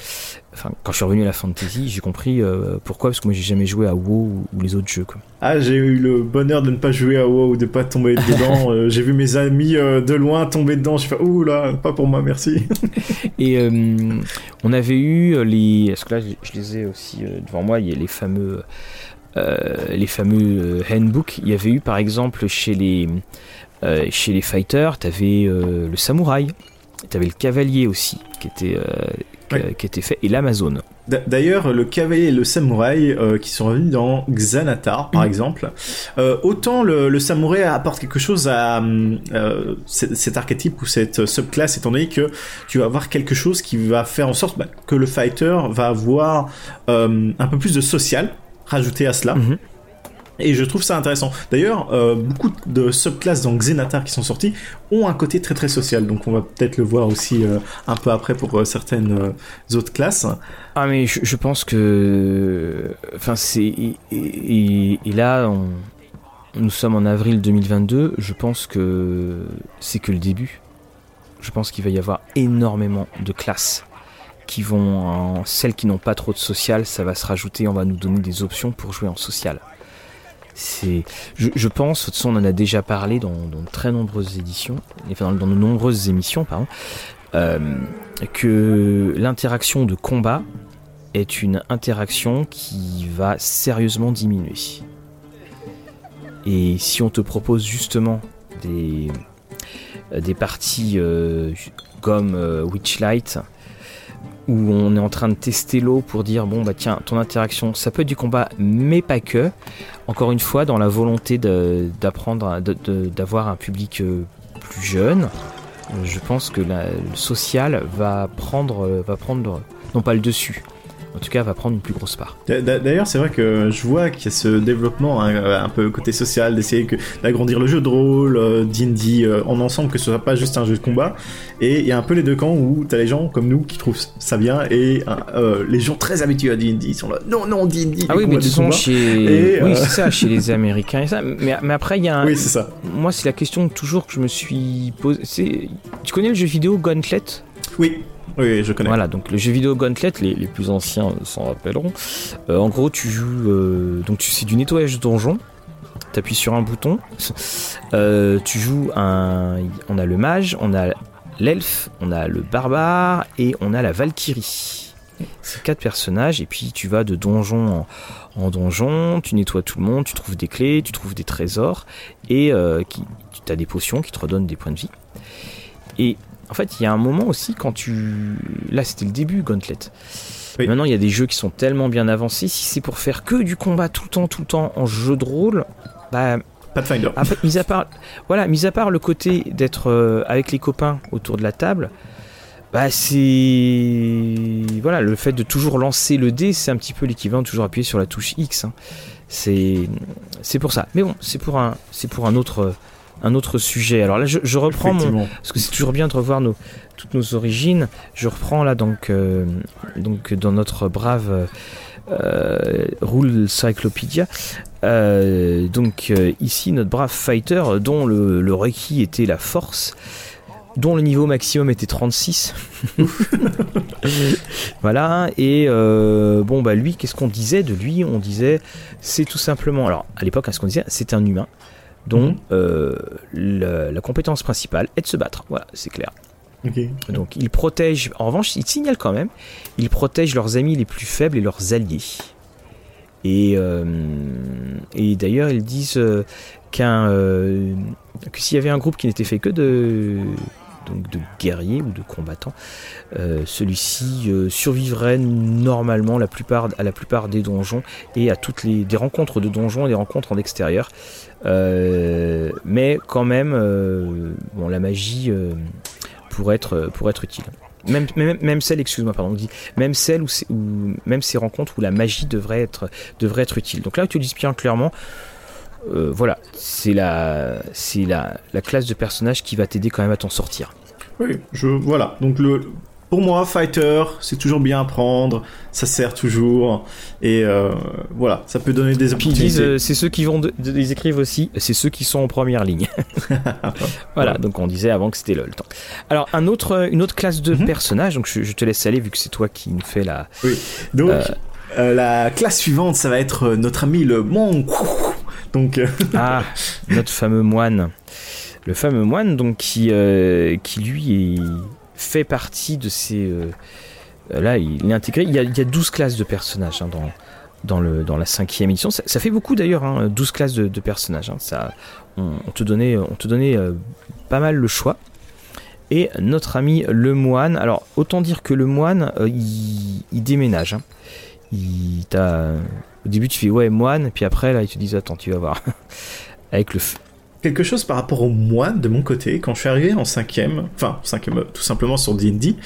enfin, quand je suis revenu à la fantasy, j'ai compris euh, pourquoi, parce que moi j'ai jamais joué à WoW ou, les autres jeux. Quoi. Ah, j'ai eu le bonheur de ne pas jouer à WoW ou de pas tomber dedans. Euh, j'ai vu mes amis de loin tomber dedans. Je fais ouh là, pas pour moi, merci. Et on avait eu les, parce que là je, les ai aussi devant moi, il y a les fameux. les fameux handbooks. Il y avait eu par exemple chez les, euh, chez les fighters, t'avais euh, le samouraï, t'avais le cavalier aussi, qui était, euh, qui était fait, et l'Amazone. D'ailleurs, le cavalier et le samouraï qui sont revenus dans Xanatar, par mm. exemple, autant le, samouraï apporte quelque chose à cet, archétype ou cette subclasse, étant donné que tu vas avoir quelque chose qui va faire en sorte bah, que le fighter va avoir un peu plus de social rajouté à cela. Mm-hmm. Et je trouve ça intéressant. D'ailleurs, euh, beaucoup de subclasses dans Xenatar qui sont sorties ont un côté très très social. Donc on va peut-être le voir aussi euh, un peu après pour euh, certaines autres classes. Ah mais je, pense que... Enfin c'est... Et, là, nous sommes en avril 2022. Je pense que c'est que le début. Je pense qu'il va y avoir énormément de classes qui vont... Celles qui n'ont pas trop de social, ça va se rajouter. On va nous donner des options pour jouer en social. C'est, je, pense, de on en a déjà parlé dans, de très nombreuses éditions, enfin, dans de nombreuses émissions, pardon, euh, que l'interaction de combat est une interaction qui va sérieusement diminuer. Et si on te propose justement des, des parties euh, comme euh, Witchlight, où on est en train de tester l'eau pour dire bon bah tiens ton interaction ça peut être du combat mais pas que. Encore une fois dans la volonté d'apprendre d'avoir un public euh, plus jeune je pense que le social va prendre va prendre non pas le dessus en tout cas, va prendre une plus grosse part. D'ailleurs, c'est vrai que je vois qu'il y a ce développement hein, un peu côté social, d'essayer d'agrandir le jeu de rôle, d'indie euh, en ensemble, que ce soit pas juste un jeu de combat. Et il y a un peu les deux camps où t'as les gens comme nous qui trouvent ça bien et euh, les gens très habitués à D&D sont là. Non, non, D&D. Ah oui, mais sont chez, oui, c'est ça, chez les Américains et ça. Mais, mais après, il y a. Un... Oui, c'est ça. Moi, c'est la question toujours que je me suis posée. Tu connais le jeu vidéo Gauntlet? Oui, oui, je connais. Voilà, donc le jeu vidéo Gauntlet, les, plus anciens s'en rappelleront. Euh, en gros, tu joues. euh, donc, c'est du nettoyage de donjon. Tu appuies sur un bouton. Euh, tu joues un. On a le mage, on a l'elfe, on a le barbare et on a la valkyrie. C'est quatre personnages, et puis tu vas de donjon en, donjon, tu nettoies tout le monde, tu trouves des clés, tu trouves des trésors, et euh, tu as des potions qui te redonnent des points de vie. Et en fait, il y a un moment aussi quand tu. Là, c'était le début, Gauntlet. Oui. Maintenant, il y a des jeux qui sont tellement bien avancés. Si c'est pour faire que du combat tout le temps, tout le temps en jeu de rôle, bah, Pathfinder. en fait, mis à part, voilà, mis à part le côté d'être euh, avec les copains autour de la table, bah c'est voilà le fait de toujours lancer le dé, c'est un petit peu l'équivalent de toujours appuyer sur la touche X. hein. C'est c'est pour ça. Mais bon, c'est pour un c'est pour un autre un autre sujet. Alors là, je, je reprends mon parce que c'est toujours bien de revoir nos, toutes nos origines. Je reprends là donc, euh, donc dans notre brave euh, Rule Cyclopedia. Euh, donc ici notre brave fighter dont le, le requis était la force, dont le niveau maximum était 36. voilà, et euh, bon bah lui, qu'est-ce qu'on disait de lui? On disait c'est tout simplement, alors à l'époque, ce qu'on disait, c'est un humain dont euh, la, la compétence principale est de se battre. Voilà, c'est clair. Donc ils protègent, en revanche, ils signalent quand même, ils protègent leurs amis les plus faibles et leurs alliés. Et, euh, et d'ailleurs, ils disent euh, qu'un, que s'il y avait un groupe qui n'était fait que de, donc de guerriers ou de combattants, euh, celui-ci euh, survivrait normalement à la plupart des donjons et à toutes les des rencontres de donjons et des rencontres en extérieur. Euh, mais quand même, bon, la magie pour être utile. Même, même, même celle, excuse-moi, pardon, même celle où même ces rencontres où la magie devrait être devrait être utile. Donc là, tu dis bien clairement, euh, voilà, c'est la c'est la, la classe de personnage qui va t'aider quand même à t'en sortir. Oui, je voilà. Donc le pour moi, fighter, c'est toujours bien à prendre, ça sert toujours, et euh, voilà, ça peut donner des Puis ils opportunités. disent, euh, c'est ceux qui vont, de- de- ils écrivent aussi, c'est ceux qui sont en première ligne. voilà, donc on disait avant que c'était LOL. Attends. Alors un autre, une autre classe de Mhm. personnages, donc je, je te laisse aller vu que c'est toi qui nous fais la. Donc Euh. euh, la classe suivante, ça va être notre ami le monk. Euh, Ah, notre fameux moine. Le fameux moine, donc, qui, euh, lui fait partie de ces. euh, là, il est intégré. Il y a, il y a 12 classes de personnages hein, dans, dans, le, dans la cinquième édition. Ça, fait beaucoup d'ailleurs, hein, 12 classes de, personnages. hein. On, te donnait, pas mal le choix. Et notre ami le moine, alors autant dire que le moine, il, déménage. hein. Il au début, tu fais ouais, moine, puis après, là, ils te disent attends, tu vas voir. Avec le, f- quelque chose par rapport au moine de mon côté, quand je suis arrivé en cinquième, enfin cinquième, euh, tout simplement sur D&D,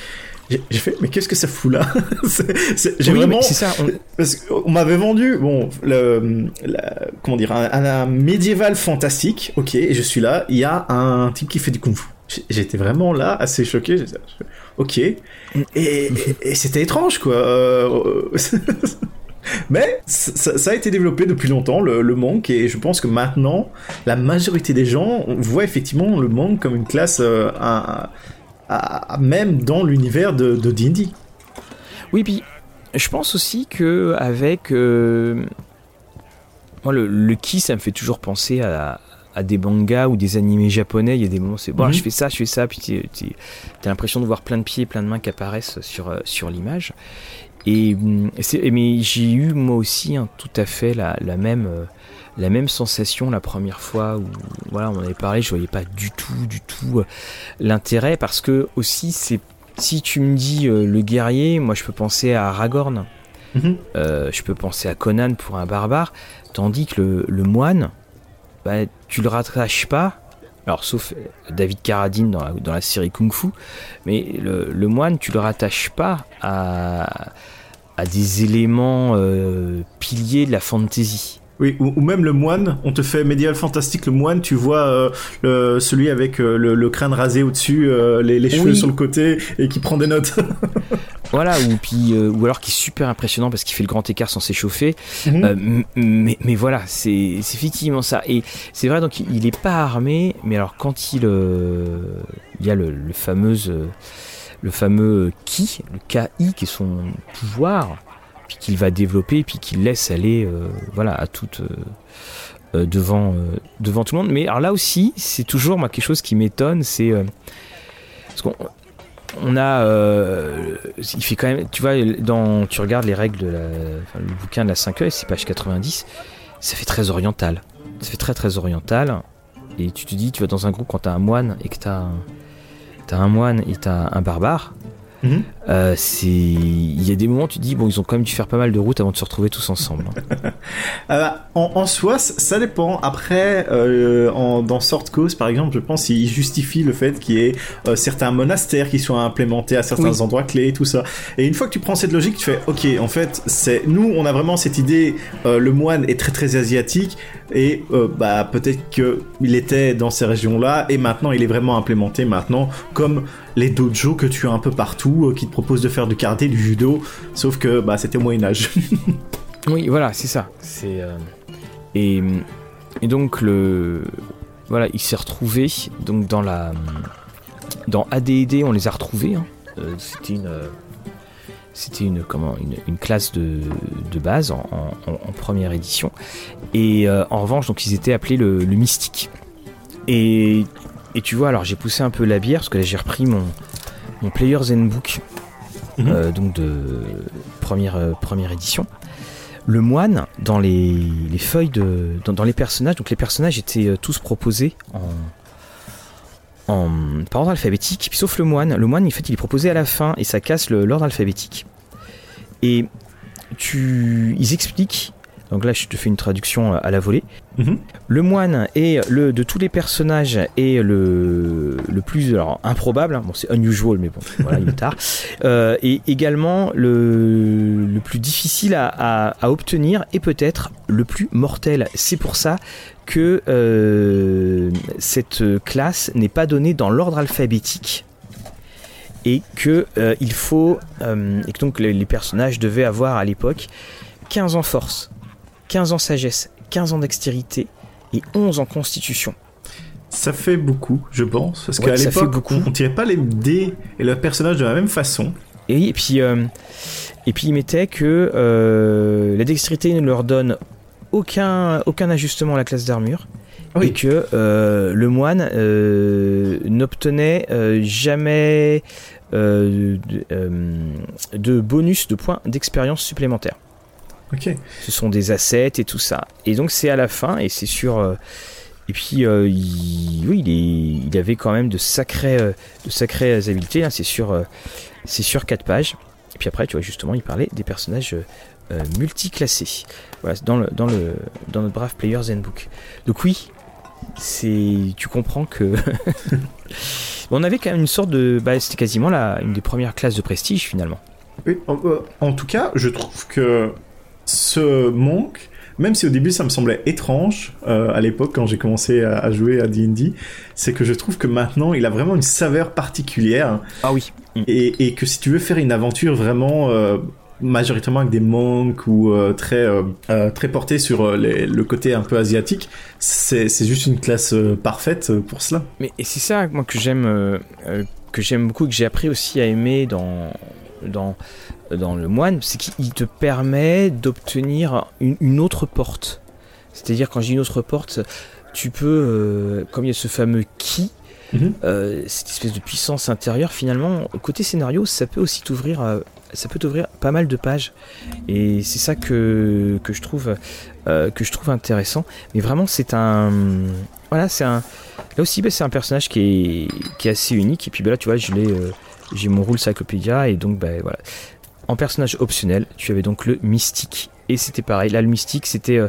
j'ai fait mais qu'est-ce que ça fout là? J'ai Oui, vraiment ça. on- Parce qu'on m'avait vendu, bon, le, la- comment dire, un, un médiéval fantastique, ok, et je suis là, il y a un type qui fait du kung-fu. J'étais vraiment là, assez choqué, ok, et, et- et c'était étrange, quoi. Mais ça, ça a été développé depuis longtemps, le, le monk, et je pense que maintenant, la majorité des gens voient effectivement le monk comme une classe, euh, à- à- à- même dans l'univers de de D&D. Oui, puis je pense aussi que avec euh, moi le, le ki, ça me fait toujours penser à, à des mangas ou des animés japonais. Il y a des moments, c'est bon, Mhm. je fais ça, je fais ça, puis tu as l'impression de voir plein de pieds, plein de mains qui apparaissent sur euh, sur l'image. Et hum, c'est- mais j'ai eu moi aussi hein, tout à fait la, la même euh, la même sensation la première fois où voilà on en avait parlé, je voyais pas du tout du tout euh, l'intérêt parce que aussi c'est si tu me dis euh, le guerrier, moi je peux penser à Aragorn, Mhm. euh, je peux penser à Conan pour un barbare, tandis que le, le moine, bah, tu le rattaches pas, alors sauf David Carradine dans la, dans la série Kung Fu, mais le, le moine, tu le rattaches pas à, à des éléments euh, piliers de la fantasy. Oui, ou, ou même le moine, on te fait médiéval fantastique, le moine, tu vois euh, le- celui avec euh, le, le crâne rasé au-dessus, euh, les, les cheveux Oui. sur le côté et qui prend des notes. Voilà, ou, puis, euh, ou alors qui est super impressionnant parce qu'il fait le grand écart sans s'échauffer. Mhm. Euh, mais, mais voilà, c'est effectivement ça. Et c'est vrai, donc il est pas armé, mais alors quand il, euh, il y a le, le fameux, euh, le fameux ki, le KI qui est son pouvoir, puis qu'il va développer, puis qu'il laisse aller, voilà, à toute devant devant tout le monde. Mais alors là aussi, c'est toujours moi quelque chose qui m'étonne, c'est parce qu'on on a, euh, il fait quand même, tu vois, dans, tu regardes les règles de la, le bouquin de la 5e, c'est page 90, ça fait très oriental. Ça fait très très oriental. Et tu te dis, tu vas dans un groupe quand t'as un moine et que t'as, as un moine et t'as un barbare. Mhm. Euh, c'est, il y a des moments où tu dis bon, ils ont quand même dû faire pas mal de routes avant de se retrouver tous ensemble. Euh, en, soi, ça dépend. Après, euh, en, dans Sort Cause, par exemple, je pense qu'il justifie le fait qu'il y ait certains monastères qui soient implémentés à certains endroits clés, et tout ça. Et une fois que tu prends cette logique, tu fais ok, en fait, c'est nous, on a vraiment cette idée. le moine est très très asiatique et bah peut-être que il était dans ces régions-là et maintenant il est vraiment implémenté maintenant comme les dojos que tu as un peu partout, euh, qui te proposent de faire du karaté, du judo, sauf que bah, c'était au Moyen Âge. oui, voilà, c'est ça. C'est euh, et, donc le voilà, il s'est retrouvé donc dans la dans AD&D, on les a retrouvés. Hein. Euh, c'était une c'était une, comment, une, classe de, base en, en, première édition. Et en revanche, donc ils étaient appelés le, le mystique. Et et tu vois, alors j'ai poussé un peu la bière parce que là j'ai repris mon, mon Player's Handbook, mhm. euh, donc de première, euh, première édition. Le moine, dans les, feuilles de. Dans, les personnages, donc les personnages étaient euh, tous proposés en, en, par ordre alphabétique, puis sauf le moine. Le moine, en fait, il est proposé à la fin et ça casse l'ordre alphabétique. Et tu, ils expliquent donc là, je te fais une traduction à la volée. Mhm. Le moine est le de tous les personnages est le le plus alors improbable. Hein. Bon, c'est unusual, mais bon, voilà, il est tard. Euh, et également le le plus difficile à, à, obtenir et peut-être le plus mortel. C'est pour ça que euh, cette classe n'est pas donnée dans l'ordre alphabétique et que euh, il faut et que donc les, les personnages devaient avoir à l'époque 15 ans force 15 ans sagesse, 15 ans dextérité et 11 en constitution. Ça fait beaucoup, je pense, parce qu'à l'époque, on tirait pas les dés et le personnage de la même façon. Et, puis, euh, et puis il mettait que euh, la dextérité ne leur donne aucun, aucun ajustement à la classe d'armure. Et que euh, le moine n'obtenait jamais de, de, bonus de points d'expérience supplémentaires. Ce sont des assets et tout ça. Et donc c'est à la fin et c'est sur. Euh, et puis euh, il, oui, il, il, avait quand même de sacrées, euh, de sacrées habiletés. Hein. c'est sur, c'est sur quatre pages. Et puis après, tu vois justement, il parlait des personnages multiclassés. Voilà, dans le, dans le, dans notre brave Player's Handbook. Donc oui, c'est, tu comprends que. on avait quand même une sorte de. Bah, c'était quasiment la, une des premières classes de prestige finalement. Oui, en tout cas, je trouve que ce manque, même si au début ça me semblait étrange euh, à l'époque quand j'ai commencé à, jouer à D&D, c'est que je trouve que maintenant il a vraiment une saveur particulière. Ah oui. Et, que si tu veux faire une aventure vraiment euh, majoritairement avec des monks ou euh, très très porté sur le côté un peu asiatique, c'est juste une classe parfaite pour cela. Mais et c'est ça moi que j'aime que j'aime beaucoup que j'ai appris aussi à aimer dans dans dans le moine, c'est qu'il te permet d'obtenir une, autre porte. C'est-à-dire, quand j'ai une autre porte, tu peux, euh, comme il y a ce fameux qui, mhm. euh, cette espèce de puissance intérieure, finalement, côté scénario, ça peut aussi t'ouvrir, euh, ça peut t'ouvrir pas mal de pages. Et c'est ça que, que je trouve, que je trouve intéressant. Mais vraiment, c'est un, voilà, c'est un, là aussi, bah, c'est un personnage qui est, qui est assez unique. Et puis bah, là, tu vois, je l'ai, j'ai mon rule cyclopédia et donc, bah, voilà, en personnage optionnel, tu avais donc le mystique. Et c'était pareil, là le mystique, c'était... Euh,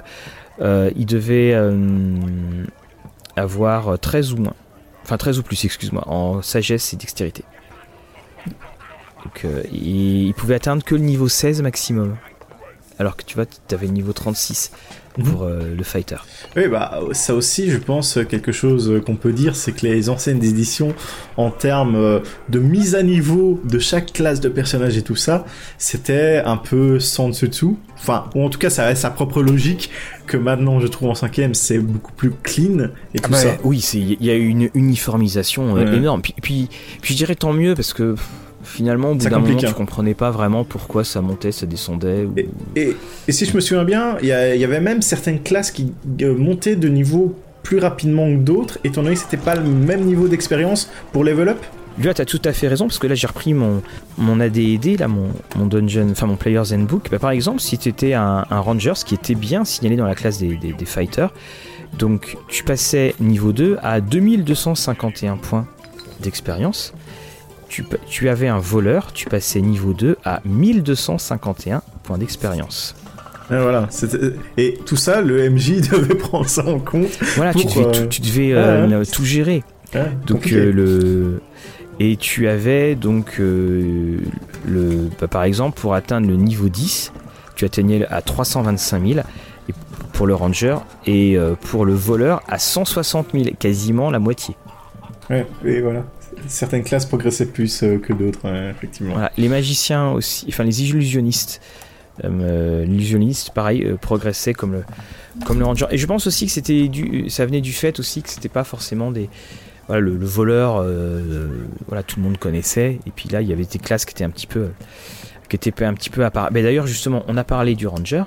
euh, il devait euh, avoir 13 ou moins. Enfin 13 ou plus, excuse-moi, en sagesse et dextérité. Donc il, il, pouvait atteindre que le niveau 16 maximum. Alors que tu vois, tu avais le niveau 36 pour euh, le fighter. Oui, bah ça aussi, je pense, quelque chose qu'on peut dire, c'est que les anciennes éditions, en termes euh, de mise à niveau de chaque classe de personnage et tout ça, c'était un peu sans dessous. Enfin, ou en tout cas, ça reste sa propre logique que maintenant, je trouve en cinquième, c'est beaucoup plus clean et tout ça. Oui, il y a une uniformisation euh, énorme. Puis, puis, puis, je dirais tant mieux parce que Finalement, au bout d'un moment, tu hein. comprenais pas vraiment pourquoi ça montait, ça descendait. ou- Et, et- et si je me souviens bien, il y, avait même certaines classes qui euh, montaient de niveau plus rapidement que d'autres, étant donné que c'était pas le même niveau d'expérience pour level up. Là, tu as tout à fait raison, parce que là, j'ai repris mon, mon AD&D, là, mon, mon Dungeon, enfin mon Player's Handbook. Bah, par exemple, si tu étais un, un Ranger, ce qui était bien signalé dans la classe des, des, des fighters, donc tu passais niveau 2 à 2251 points d'expérience. Tu, avais un voleur, tu passais niveau 2 à 1251 points d'expérience. Et voilà. Et tout ça, le MJ devait prendre ça en compte. Voilà, tu devais, euh, tout, tu devais euh, ouais, tout gérer. Ouais, Donc euh, le et tu avais donc euh, le bah, par exemple pour atteindre le niveau 10, tu atteignais à 325 000 et pour le ranger et euh, pour le voleur à 160 000, quasiment la moitié. Ouais, et voilà. Certaines classes progressaient plus euh, que d'autres, ouais, effectivement. Voilà, les magiciens aussi, enfin les illusionnistes, euh, l'illusionniste pareil euh, progressait comme le comme le ranger. Et je pense aussi que c'était du, ça venait du fait aussi que c'était pas forcément des voilà, le, le voleur, euh, voilà, tout le monde connaissait. Et puis là, il y avait des classes qui étaient un petit peu, qui étaient un petit peu à part. Mais d'ailleurs, justement, on a parlé du ranger.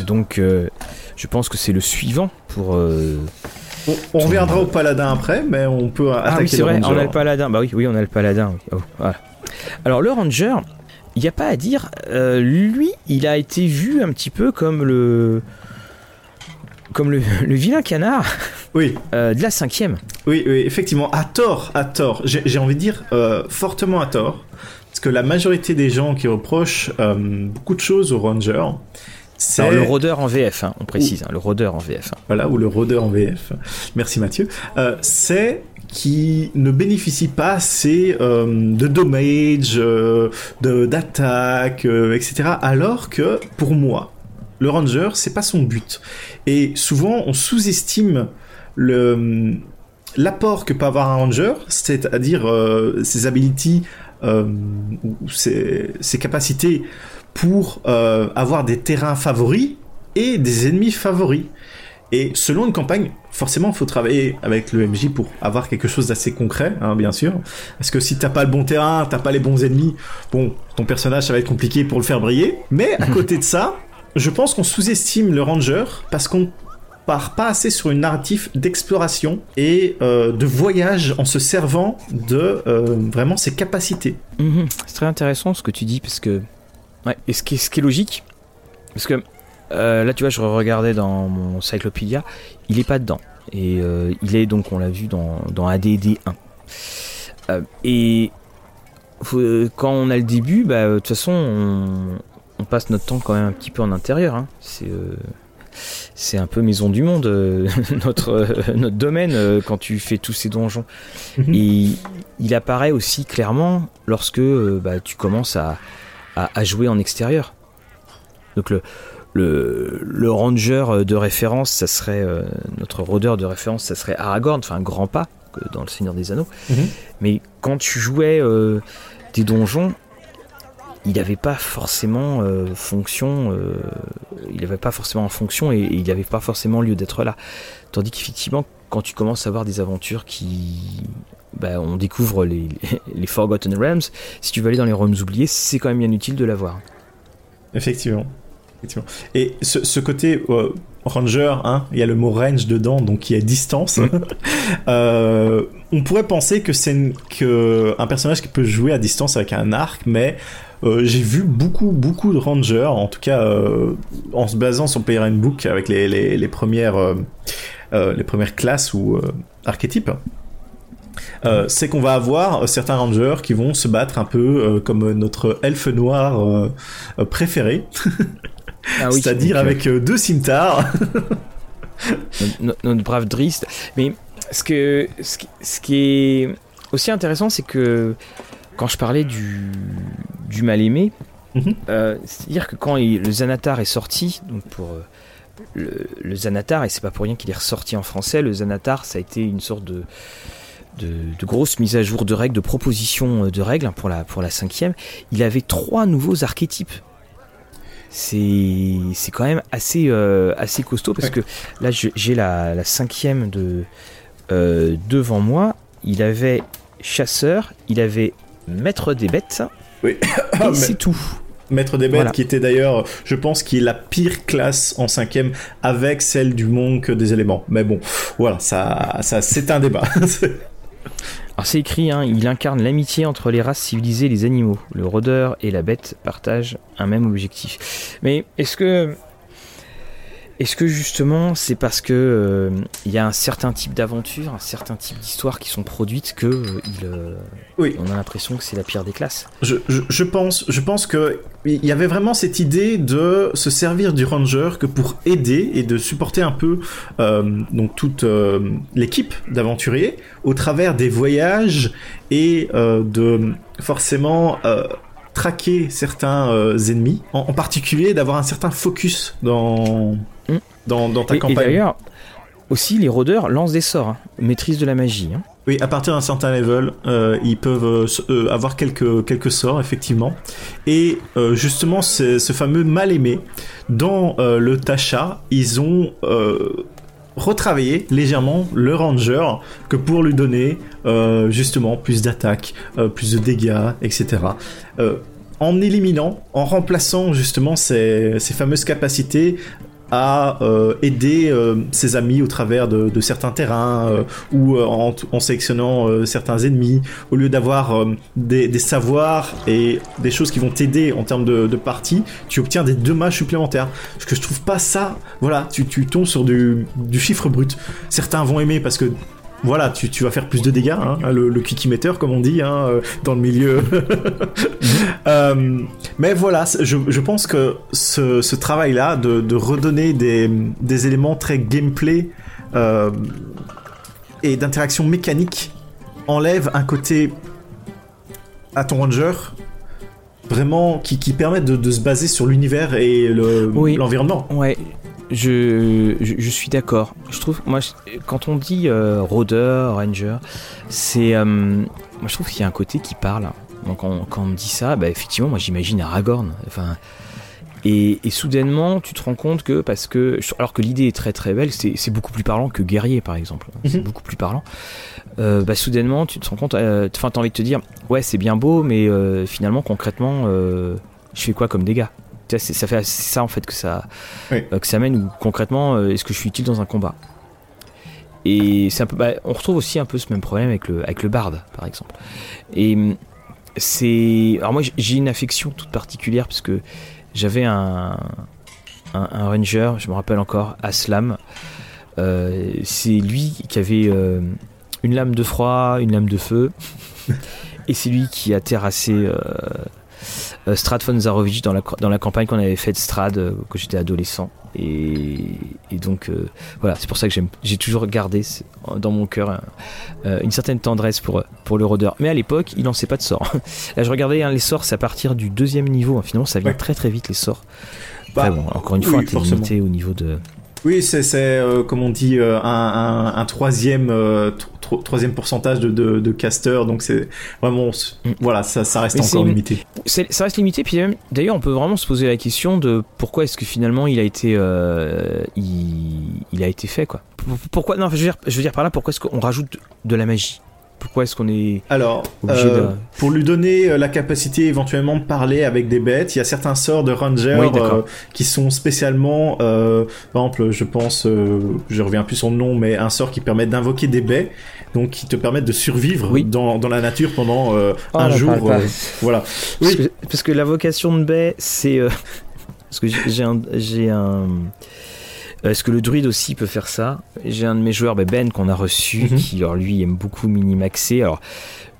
Est- Donc, euh, je pense que c'est le suivant pour. On, on reviendra au paladin après, mais on peut attaquer Ah oui, c'est le vrai, ranger. on a le paladin. Bah oui, oui, on a le paladin. oui. Oh, voilà. Alors le ranger, il n'y a pas à dire. euh, lui, il a été vu un petit peu comme le, comme le, le vilain canard Oui, euh, de la cinquième. oui, oui, effectivement, à tort, à tort. J'ai envie de dire euh, fortement à tort, parce que la majorité des gens qui reprochent beaucoup de choses au ranger, c'est le rôdeur en VF, hein, on précise, hein, le rôdeur en VF. hein. voilà, ou le rôdeur en VF. Merci Mathieu. Euh, c'est qui ne bénéficie pas assez euh, de damage, euh, d'attaque, etc. Alors que pour moi, le ranger, c'est pas son but. Et souvent, on sous-estime le l'apport que peut avoir un ranger, c'est-à-dire ses abilities ses capacités pour euh, avoir des terrains favoris et des ennemis favoris. Et selon une campagne, forcément, il faut travailler avec le MJ pour avoir quelque chose d'assez concret, hein, bien sûr. Parce que si t'as pas le bon terrain, t'as pas les bons ennemis, bon, ton personnage, ça va être compliqué pour le faire briller. Mais à côté de ça, je pense qu'on sous-estime le ranger parce qu'on part pas assez sur une narrative d'exploration et euh, de voyage en se servant de euh, vraiment ses capacités. Mhm. C'est très intéressant ce que tu dis parce que ouais, et ce qui est, ce qui est logique parce que euh, là tu vois je regardais dans mon Cyclopedia il est pas dedans et euh, il est donc on l'a vu dans, dans AD&D 1 Euh, et faut- quand on a le début bah de toute façon on, on passe notre temps quand même un petit peu en intérieur hein. c'est c'est un peu maison du monde notre notre domaine quand tu fais tous ces donjons Mhm. et il apparaît aussi clairement lorsque bah, tu commences à, à, à jouer en extérieur. Donc le, le, le ranger de référence, ça serait euh, notre rôdeur de référence, ça serait Aragorn, enfin un grand pas dans le Seigneur des Anneaux. Mhm. Mais quand tu jouais euh, des donjons, il n'avait pas forcément euh, fonction, il n'avait pas forcément fonction et, et il n'avait pas forcément lieu d'être là. Tandis qu'effectivement, quand tu commences à avoir des aventures qui, bah, on découvre les, les Forgotten Realms, si tu veux aller dans les royaumes oubliés, c'est quand même bien utile de l'avoir. Effectivement. Effectivement. Et ce, ce côté euh, ranger, hein, il y a le mot range dedans, donc qui est distance. Euh, on pourrait penser que c'est un personnage qui peut jouer à distance avec un arc, mais euh, j'ai vu beaucoup, beaucoup de rangers, en tout cas euh, en se basant sur Player Handbook avec les, les, les premières, euh, les premières classes ou archétypes. Euh, c'est qu'on va avoir certains rangers qui vont se battre un peu euh, comme notre elfe noir euh, euh, préféré, Ah oui, c'est-à-dire euh, avec euh, deux cimetières. notre, notre brave Drist. Mais ce, que, ce, qui, ce qui est aussi intéressant, c'est que quand je parlais du, du mal-aimé, Mhm. euh, c'est-à-dire que quand il- le Xanatar est sorti, donc pour euh, le, le Xanatar, et c'est pas pour rien qu'il est ressorti en français, le Xanatar, ça a été une sorte de. De, de grosses mises à jour de règles, de propositions euh, de règles pour la, pour la cinquième. Il avait trois nouveaux archétypes. C'est c'est quand même assez, euh, assez costaud parce que là j'ai la, la cinquième de, euh, devant moi. Il avait chasseur, il avait maître des bêtes. Oui. Et c'est tout. Maître des bêtes, Voilà. qui était d'ailleurs, je pense, qui est la pire classe en cinquième avec celle du monk des éléments. Mais bon, voilà, ça, ça c'est un débat. Alors c'est écrit, hein, il incarne l'amitié entre les races civilisées et les animaux. Le rôdeur et la bête partagent un même objectif. Mais est-ce que... Est-ce que justement c'est parce que euh, il y a un certain type d'aventure, un certain type d'histoire qui sont produites que euh, il, euh, Oui. on a l'impression que c'est la pire des classes? Je, je, je pense, je pense que il y avait vraiment cette idée de se servir du ranger que pour aider et de supporter un peu euh, donc toute euh, l'équipe d'aventuriers au travers des voyages et euh, de forcément euh, traquer certains euh, ennemis, en, en particulier d'avoir un certain focus dans. Dans, dans ta Et, et campagne. d'ailleurs, aussi les rôdeurs lancent des sorts, hein, maîtrise de la magie. hein. Oui, à partir d'un certain level, euh, ils peuvent euh, euh, avoir quelques, quelques sorts, effectivement. Et euh, justement, ce, ce fameux mal-aimé, dans le Tasha, ils ont retravaillé légèrement le Ranger que pour lui donner justement plus d'attaque, plus de dégâts, etc. En éliminant, en remplaçant justement ces, ces fameuses capacités à euh, aider euh, ses amis au travers de, certains terrains euh, ou en, sélectionnant certains ennemis au lieu d'avoir des, savoirs et des choses qui vont t'aider en termes de, de partie tu obtiens des dommages supplémentaires. Parce que je trouve pas ça voilà tu, tombes sur du chiffre brut. Certains vont aimer parce que voilà, tu, tu vas faire plus de dégâts, hein, le, le quick comme on dit hein, euh, dans le milieu. Euh, mais voilà, je, je pense que ce, ce travail-là de, de redonner des, des éléments très gameplay euh, et d'interaction mécanique enlève un côté à ton ranger vraiment qui, qui permet de, de se baser sur l'univers et le- Oui. l'environnement. Ouais, je, je, je suis d'accord. Je trouve, moi, je- quand on dit euh, rôdeur, ranger, c'est. euh, moi, je trouve qu'il y a un côté qui parle. Donc, on- quand on me dit ça, bah, effectivement, moi, j'imagine Aragorn. Enfin. Et, et soudainement, tu te rends compte que, parce que, alors que l'idée est très très belle, c'est beaucoup plus parlant que guerrier par exemple. C'est Mhm. beaucoup plus parlant. Euh, bah, soudainement, tu te rends compte, euh, enfin, t'as envie de te dire, ouais, c'est bien beau, mais finalement, concrètement, je fais quoi comme dégâts? C'est- ça fait ça en fait que ça, Oui. euh, que ça mène ou concrètement, euh, est-ce que je suis utile dans un combat? Et c'est un peu, bah, on retrouve aussi un peu ce même problème avec le, avec le barde, par exemple. Et hum, c'est, alors moi j'ai- une affection toute particulière parce que j'avais un, un, un ranger, je me rappelle encore, Aslam. Euh, c'est lui qui avait une lame de froid, une lame de feu, et c'est lui qui a terrassé Strad von Zarovich dans la, dans la campagne qu'on avait faite Strad euh, quand j'étais adolescent. Et, et donc euh, voilà, c'est pour ça que j'ai toujours gardé dans mon cœur euh, une certaine tendresse pour, pour le rôdeur. Mais à l'époque, il lançait pas de sorts. Là, je regardais hein, les sorts, c'est à partir du deuxième niveau. hein. Finalement, ça vient Ouais. très très vite les sorts. Bah, bon, encore une oui, fois, t'es limité au niveau de. Oui, c'est, euh, comme on dit, euh, un, un, un troisième, euh, tro- troisième pourcentage de, de, de casters, donc c'est vraiment, Mm. voilà, ça, ça reste Mais encore limité. Ça reste limité, puis d'ailleurs, on peut vraiment se poser la question de pourquoi est-ce que finalement il a été, il, il a été fait, quoi. Pourquoi Non, je veux dire, je veux dire par là, pourquoi est-ce qu'on rajoute de la magie? Pourquoi est-ce qu'on est Alors, obligé euh, de pour lui donner euh, la capacité éventuellement de parler avec des bêtes, il y a certains sorts de ranger Oui, euh, qui sont spécialement, euh, par exemple, je pense, euh, je reviens plus sur le nom, mais un sort qui permet d'invoquer des baies, donc qui te permettent de survivre Oui. dans, dans la nature pendant euh, Oh, un jour. pas. euh, voilà. Parce, Oui. que, parce que la vocation de baie, c'est. euh, parce que j'ai- un. J'ai un est-ce que le druide aussi peut faire ça? J'ai un de mes joueurs, bah, Ben, qu'on a reçu, Mhm. qui, alors lui, aime beaucoup minimaxer. Alors,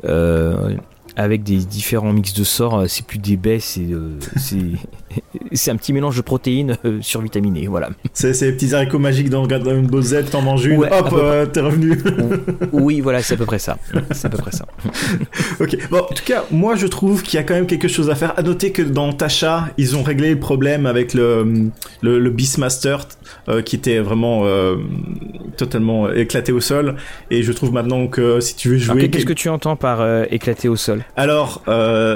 euh, avec des différents mix de sorts, euh, c'est plus des baies, c'est euh, c'est un petit mélange de protéines euh, survitaminées, voilà. C'est ces petits haricots magiques dans Dragon Ball Z, t'en manges une, Ouais, hop, euh, t'es revenu. oui, voilà, c'est à peu près ça. C'est à peu près ça. Ok, bon, en tout cas, moi je trouve qu'il y a quand même quelque chose à faire. À noter que dans Tasha, ils ont réglé le problème avec le, le, le Beastmaster euh, qui était vraiment euh, totalement éclaté au sol. Et je trouve maintenant que si tu veux jouer. Qu'est-ce que tu entends par éclater au sol? Alors,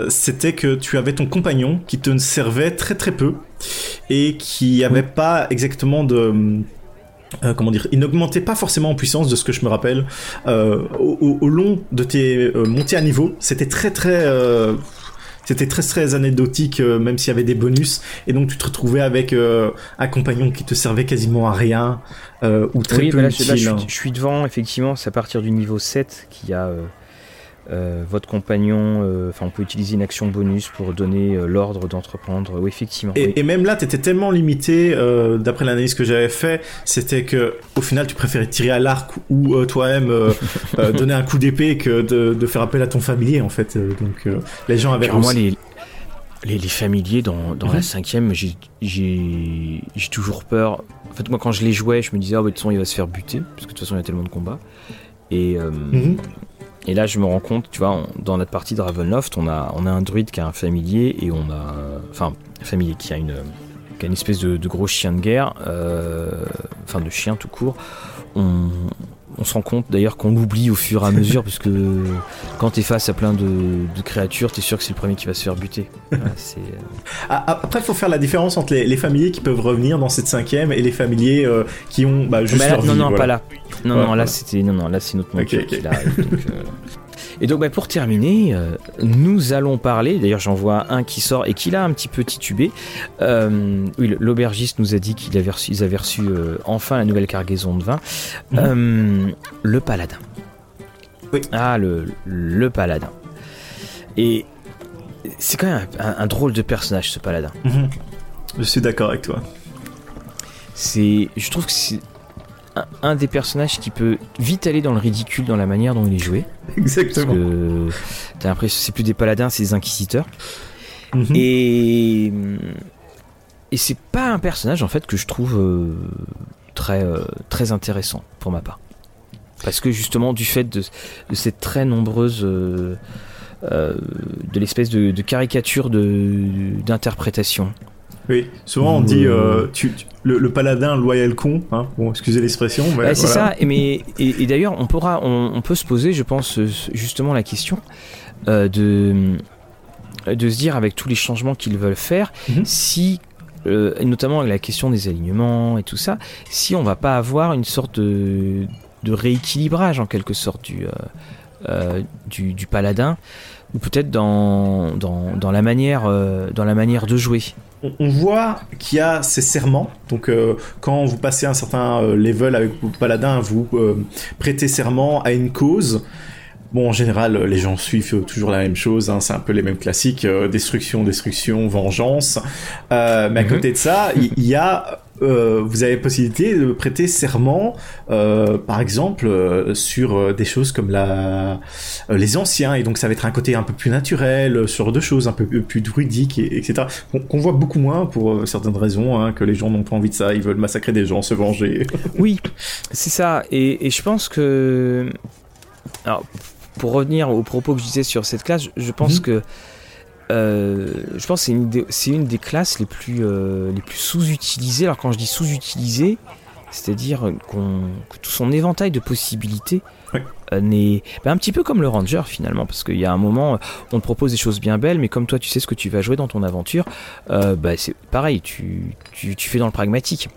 c'était que tu avais ton compagnon qui te servait très très peu et qui avait pas exactement de euh, comment dire, il n'augmentait pas forcément en puissance de ce que je me rappelle. Euh, au, au, long de tes euh, montées à niveau, c'était très très euh, c'était très très anecdotique, euh, même s'il y avait des bonus. Et donc tu te retrouvais avec un compagnon qui te servait quasiment à rien ou très oui, peu bah là, utile. là, je, suis, hein. je suis devant, effectivement, c'est à partir du niveau 7 qu'il y a euh, votre compagnon. euh, Enfin, on peut utiliser une action bonus pour donner euh, l'ordre d'entreprendre. Oui, effectivement. oui. Et, même là, t'étais tellement limité, euh, d'après l'analyse que j'avais fait, c'était que au final, tu préférais tirer à l'arc ou euh, toi-même euh, euh, donner un coup d'épée que de, de faire appel à ton familier, en fait. Donc, euh, les gens avaient moi, les, les, les familiers dans, dans Mhm. la cinquième, j'ai- toujours peur. En fait, moi, quand je les jouais, je me disais, oh, bah, de toute façon, il va se faire buter, parce que de toute façon, il y a tellement de combats. Et, euh, Mhm. Et là, je me rends compte, tu vois, dans notre partie de Ravenloft, on a, on a un druide qui a un familier, et on a. Enfin, un familier qui a une, qui a une espèce de, de gros chien de guerre, euh, enfin, de chien tout court. On, on se rend compte d'ailleurs qu'on l'oublie au fur et à mesure, parce que quand t'es face à plein de, de créatures, t'es sûr que c'est le premier qui va se faire buter. Voilà, euh, Ah, ah, Après, il faut faire la différence entre les, les familiers qui peuvent revenir dans cette cinquième et les familiers euh, qui ont bah, juste Bah là- leur non, vie, non, voilà. pas là. Non, Ouais, non, voilà. là c'était, non, non, là c'est notre monture Ok, ok. qui l'a. Donc, euh, Et donc, bah, pour terminer, euh, nous allons parler. D'ailleurs, j'en vois un qui sort et qui l'a un petit peu titubé. Euh, oui, l'aubergiste nous a dit qu'ils avaient reçu, ils avaient reçu euh, enfin la nouvelle cargaison de vin. Mhm. Le paladin. Oui. Ah, le, le paladin. Et c'est quand même un, un drôle de personnage, ce paladin. Mhm. Je suis d'accord avec toi. C'est, je trouve que c'est un, un des personnages qui peut vite aller dans le ridicule dans la manière dont il est joué. Parce Exactement. que t'as l'impression que c'est plus des paladins, c'est des inquisiteurs. Mhm. Et et c'est pas un personnage en fait que je trouve euh, très euh, très intéressant pour ma part. Parce que justement du fait de, de cette très nombreuse euh, de l'espèce de, de caricature de d'interprétation. Oui, souvent on dit euh, euh, tu, tu- le, le paladin loyal con, hein. bon, excusez l'expression, mais Ouais, c'est voilà. ça. Et, mais, et, et d'ailleurs, on pourra, on, on peut se poser, je pense, euh, justement la question euh, de de se dire avec tous les changements qu'ils veulent faire, Mhm. si euh, notamment avec la question des alignements et tout ça, si on va pas avoir une sorte de, de rééquilibrage en quelque sorte du du, du paladin ou peut-être dans, dans, dans la manière dans la manière de jouer. On, on voit qu'il y a ces serments. Donc, euh, quand vous passez un certain euh, level avec vos paladins, vous euh, prêtez serment à une cause. Bon, en général, les gens suivent toujours la même chose. hein, c'est un peu les mêmes classiques euh, destruction, destruction, vengeance. Euh, mais à Mhm. côté de ça, il il y, a euh, vous avez possibilité de prêter serment, euh, par exemple, euh, sur des choses comme la, les anciens, et donc ça va être un côté un peu plus naturel, sur deux choses un peu plus druidiques, et, etc. Qu'on voit beaucoup moins pour certaines raisons, hein, que les gens n'ont pas envie de ça, ils veulent massacrer des gens, se venger. Oui, c'est ça. Et, et je pense que. Alors, pour revenir aux propos que je disais sur cette classe, je, je pense Mhm. que. Euh, je pense que c'est une, des- c'est une des classes les plus, euh, les plus sous-utilisées. Alors, quand je dis sous-utilisées, c'est-à-dire qu'on, que tout son éventail de possibilités Ouais. euh, n'est. ben, un petit peu comme le Ranger finalement, parce qu'il y a un moment, on te propose des choses bien belles, mais comme toi tu sais ce que tu vas jouer dans ton aventure, bah, c'est pareil, tu, tu, tu fais dans le pragmatique.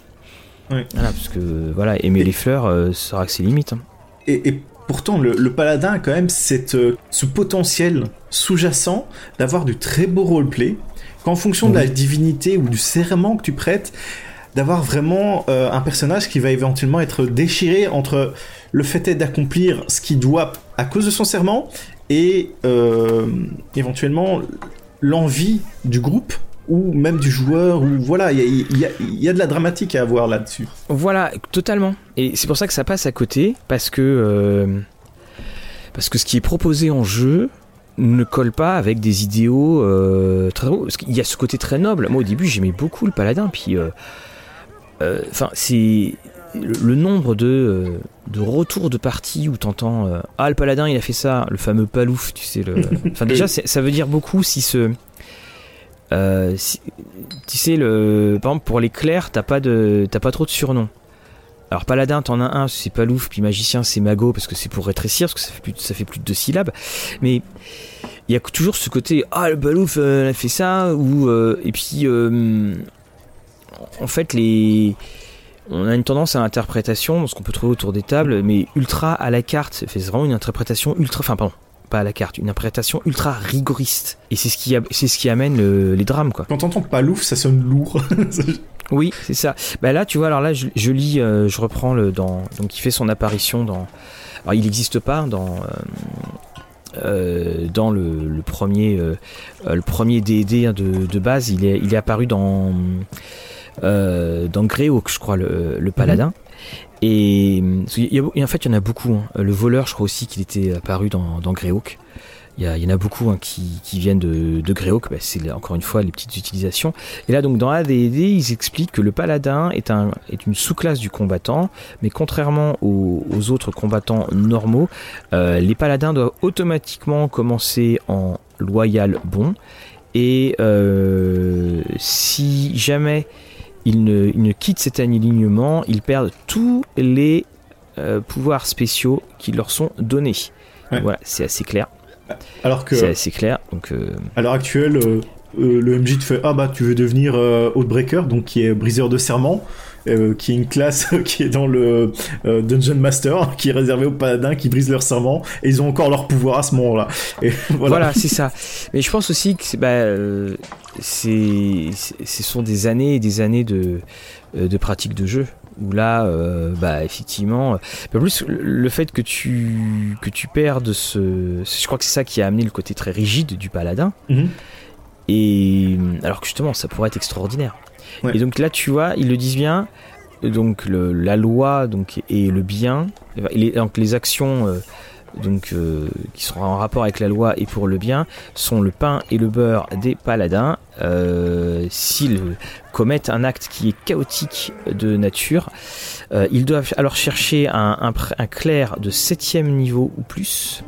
Voilà, parce que voilà, aimer les fleurs, ça aura que ses limites. hein. Et, et pourtant, le, le paladin a quand même cette, euh, ce potentiel sous-jacent d'avoir du très beau roleplay, qu'en fonction de la divinité ou du serment que tu prêtes, d'avoir vraiment euh, un personnage qui va éventuellement être déchiré entre le fait d'accomplir ce qu'il doit à cause de son serment et euh, éventuellement l'envie du groupe ou même du joueur ou voilà il y a, il y a- il y a de la dramatique à avoir là-dessus. Voilà, totalement. Et c'est pour ça que ça passe à côté, parce que euh, parce que ce qui est proposé en jeu ne colle pas avec des idéaux euh, très hauts. Qu'il y a ce côté très noble. Moi, au début, j'aimais beaucoup le paladin, puis euh, euh, enfin, c'est le, nombre de de retours de parties où t'entends euh, ah le paladin il a fait ça, le fameux palouf, tu sais le. Enfin déjà, ça veut dire beaucoup si ce euh, tu sais, le, par exemple, pour les clercs, t'as pas, de, t'as pas trop de surnoms. Alors, paladin, t'en as un, c'est Palouf, puis magicien, c'est Mago, parce que c'est pour rétrécir, parce que ça fait plus, ça fait plus de deux syllabes. Mais il y a toujours ce côté, ah, le Palouf, euh, elle a fait ça, ou, euh, et puis, euh, en fait, les. on a une tendance à l'interprétation, ce qu'on peut trouver autour des tables, mais ultra à la carte. C'est vraiment une interprétation ultra, enfin pardon, pas à la carte, une interprétation ultra rigoriste. Et c'est ce qui, c'est ce qui amène les drames, quoi. Quand t'entends palouf, ça sonne lourd. oui, c'est ça. Bah là, tu vois, alors là, je, lis, euh, je reprends le dans, donc il fait son apparition dans. Alors il n'existe pas dans. Euh, euh, dans le, premier le premier D&D de, de, base il est, il est apparu dans dans Greyhawk je crois le, le paladin et, en fait, il y en a beaucoup. Hein. Le voleur, je crois aussi qu'il était apparu dans, dans Greyhawk. Il y, en a beaucoup hein, qui, viennent de, de Greyhawk. Bah, c'est encore une fois les petites utilisations. Et là, donc dans AD&D, ils expliquent que le paladin est une sous-classe du combattant, mais contrairement aux, autres combattants normaux, euh, les paladins doivent automatiquement commencer en loyal bon. Et euh, si jamais ils ne, quittent cet alignement, ils perdent tous les euh, pouvoirs spéciaux qui leur sont donnés. Voilà, c'est assez clair. Alors que c'est assez clair. Donc, euh, à l'heure actuelle, euh, le MJ te fait ah bah tu veux devenir Outbreaker, donc qui est briseur de serment. Euh, qui est une classe qui est dans le euh, Dungeon Master, qui est réservée aux paladins qui brisent leur serment, et ils ont encore leur pouvoir à ce moment-là. voilà, voilà c'est ça. Mais je pense aussi que bah, euh, c'est, ce sont des années et des années de, de pratique de jeu où là, bah effectivement, plus le fait que tu que tu perdes ce, je crois que c'est ça qui a amené le côté très rigide du paladin. Mhm. Et alors que justement, ça pourrait être extraordinaire. Et donc là, tu vois, ils le disent bien. Donc la loi donc, et le bien, les, donc les actions euh, donc, euh, qui sont en rapport avec la loi et pour le bien sont le pain et le beurre des paladins. Euh, s'ils commettent un acte qui est chaotique de nature, ils doivent alors chercher un, clerc de septième niveau ou plus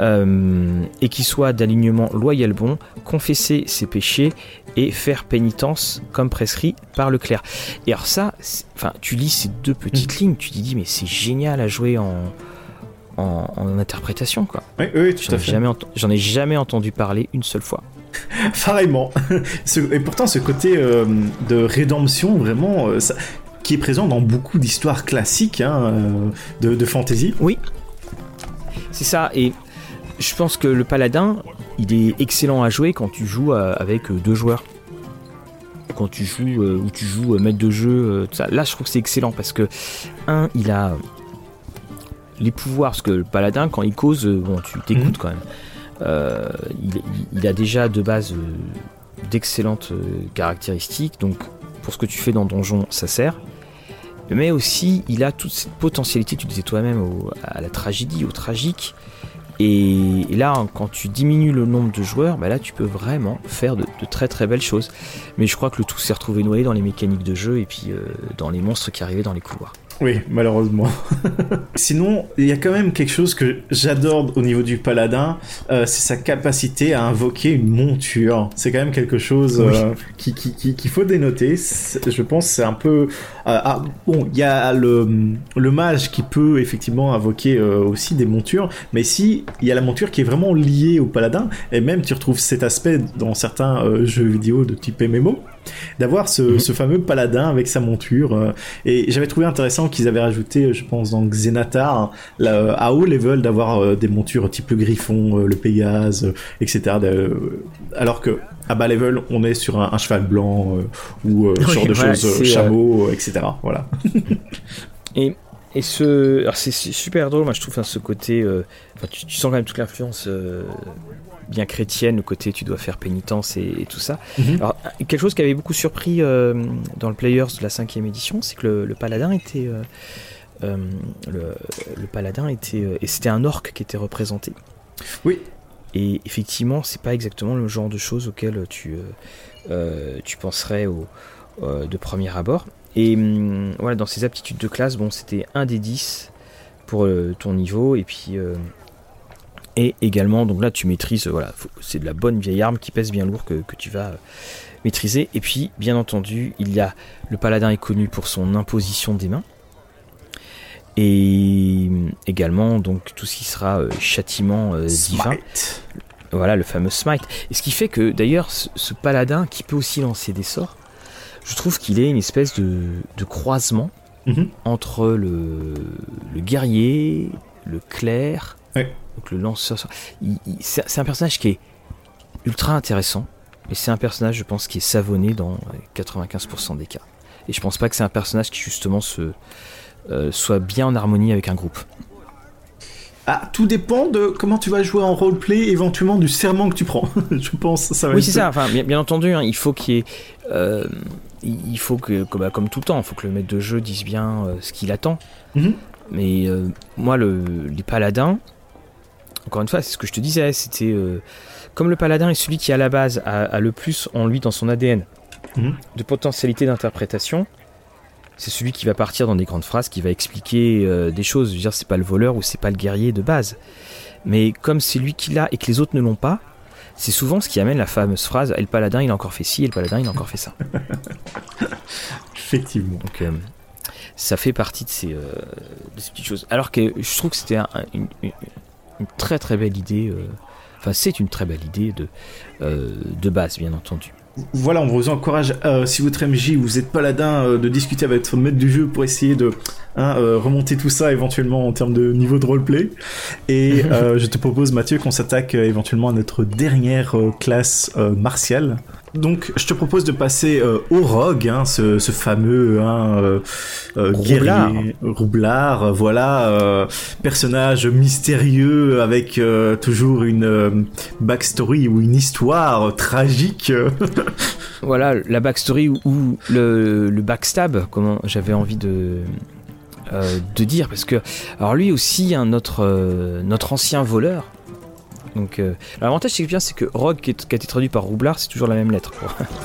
et qui soit d'alignement loyal bon, confesser ses péchés et faire pénitence comme prescrit par le clerc. Et alors ça, enfin, tu lis ces deux petites mm. lignes, tu te dis mais c'est génial à jouer en, en, interprétation quoi. Oui, oui tout à fait. J'en ai jamais entendu parler une seule fois. Pareillement. et pourtant, ce côté euh, de rédemption, vraiment, euh, qui est présent dans beaucoup d'histoires classiques hein, de, de fantasy. Oui. C'est ça. Et je pense que le paladin, il est excellent à jouer quand tu joues euh, avec euh, deux joueurs. Quand tu joues euh, ou tu joues maître de jeu, ça. là je trouve que c'est excellent parce que un, il a les pouvoirs, parce que le paladin quand il cause, bon tu t'écoutes mhm. quand même. il, a déjà de base d'excellentes caractéristiques, donc pour ce que tu fais dans donjon, ça sert. Mais aussi, il a toute cette potentialité, tu disais toi-même, à la tragédie, au tragique. Et, là, quand tu diminues le nombre de joueurs, bah là, tu peux vraiment faire de, très très belles choses. Mais je crois que le tout s'est retrouvé noyé dans les mécaniques de jeu et puis euh, dans les monstres qui arrivaient dans les couloirs. Oui, malheureusement. Sinon, il y a quand même quelque chose que j'adore au niveau du paladin, euh, c'est sa capacité à invoquer une monture. C'est quand même quelque chose euh, qu'il qui, faut dénoter. Je pense c'est un peu... Euh, ah, bon, il y a le, le mage qui peut effectivement invoquer aussi des montures, mais si il y a la monture qui est vraiment liée au paladin, et même tu retrouves cet aspect dans certains jeux vidéo de type MMO, d'avoir mhm. ce, fameux paladin avec sa monture. Euh, et j'avais trouvé intéressant qu'ils avaient rajouté, je pense, dans Xenatar, à haut level, d'avoir euh, des montures type le Griffon, euh, le Pégase, etc. alors que à bas level, on est sur un, cheval blanc ou ce genre de choses, chameau, etc. Voilà. et et ce, c'est super drôle, moi je trouve, ce côté, tu, sens quand même toute l'influence bien chrétienne, le côté tu dois faire pénitence et, tout ça. Mhm. Alors, quelque chose qui avait beaucoup surpris euh, dans le Players de la cinquième édition, c'est que le, paladin était. Euh, euh, le, paladin était. et c'était un orc qui était représenté. Oui. Et effectivement, c'est pas exactement le genre de choses auxquelles tu, tu penserais au, de premier abord. Et hum, voilà, dans ces aptitudes de classe, bon, c'était un des 10 pour ton niveau, et puis et également, donc là, tu maîtrises, voilà, c'est de la bonne vieille arme qui pèse bien lourd que, tu vas euh, maîtriser. Et puis, bien entendu, il y a le paladin est connu pour son imposition des mains. Et également, donc, tout ce qui sera euh, châtiment euh, divin. Voilà, le fameux smite. Et ce qui fait que, d'ailleurs, ce, paladin qui peut aussi lancer des sorts, je trouve qu'il est une espèce de, de croisement Mhm. entre le, le guerrier, le clerc, donc le lanceur. C'est un personnage qui est ultra intéressant, et c'est un personnage, je pense, qui est savonné dans 95% des cas. Et je pense pas que c'est un personnage qui justement se euh, soit bien en harmonie avec un groupe. Ah, tout dépend de comment tu vas jouer en roleplay, éventuellement du serment que tu prends. je pense ça va Oui, c'est ça. Enfin, bien, bien entendu, hein, il faut qu'il y ait, euh, il faut que, bah, comme tout le temps, il faut que le maître de jeu dise bien euh, ce qu'il attend. Mhm. Mais euh, moi, le, les paladins, encore une fois, c'est ce que je te disais, c'était euh, comme le paladin est celui qui à la base a, a le plus en lui dans son ADN Mhm. de potentialité d'interprétation. C'est celui qui va partir dans des grandes phrases, qui va expliquer euh, des choses. Je veux dire, c'est pas le voleur ou c'est pas le guerrier de base. Mais comme c'est lui qui l'a et que les autres ne l'ont pas, c'est souvent ce qui amène la fameuse phrase Et le paladin, il a encore fait ci, et le paladin, il a encore fait ça. Effectivement. Donc, euh, ça fait partie de ces, euh, de ces petites choses. Alors que je trouve que c'était un- un- une, une- très très belle idée. Enfin, c'est une très belle idée de, de base, bien entendu. Voilà, on vous encourage, euh, si votre MJ, vous êtes paladin, euh, de discuter avec votre maître du jeu pour essayer de hein, euh, remonter tout ça éventuellement en termes de niveau de roleplay. Et euh, je te propose, Mathieu, qu'on s'attaque euh, éventuellement à notre dernière classe martiale. Donc, je te propose de passer euh, au rogue, hein, ce, ce fameux hein, euh, Roublard. guerrier roublard, voilà, euh, personnage mystérieux avec toujours une backstory ou une histoire tragique. Voilà, la backstory ou, ou le, le backstab, comment j'avais envie de, euh, de dire. Parce que, alors lui aussi, hein, notre, euh, notre ancien voleur. Donc, euh, l'avantage c'est que bien, c'est que Rogue, qui, est- qui a été traduit par Roublard, c'est toujours la même lettre.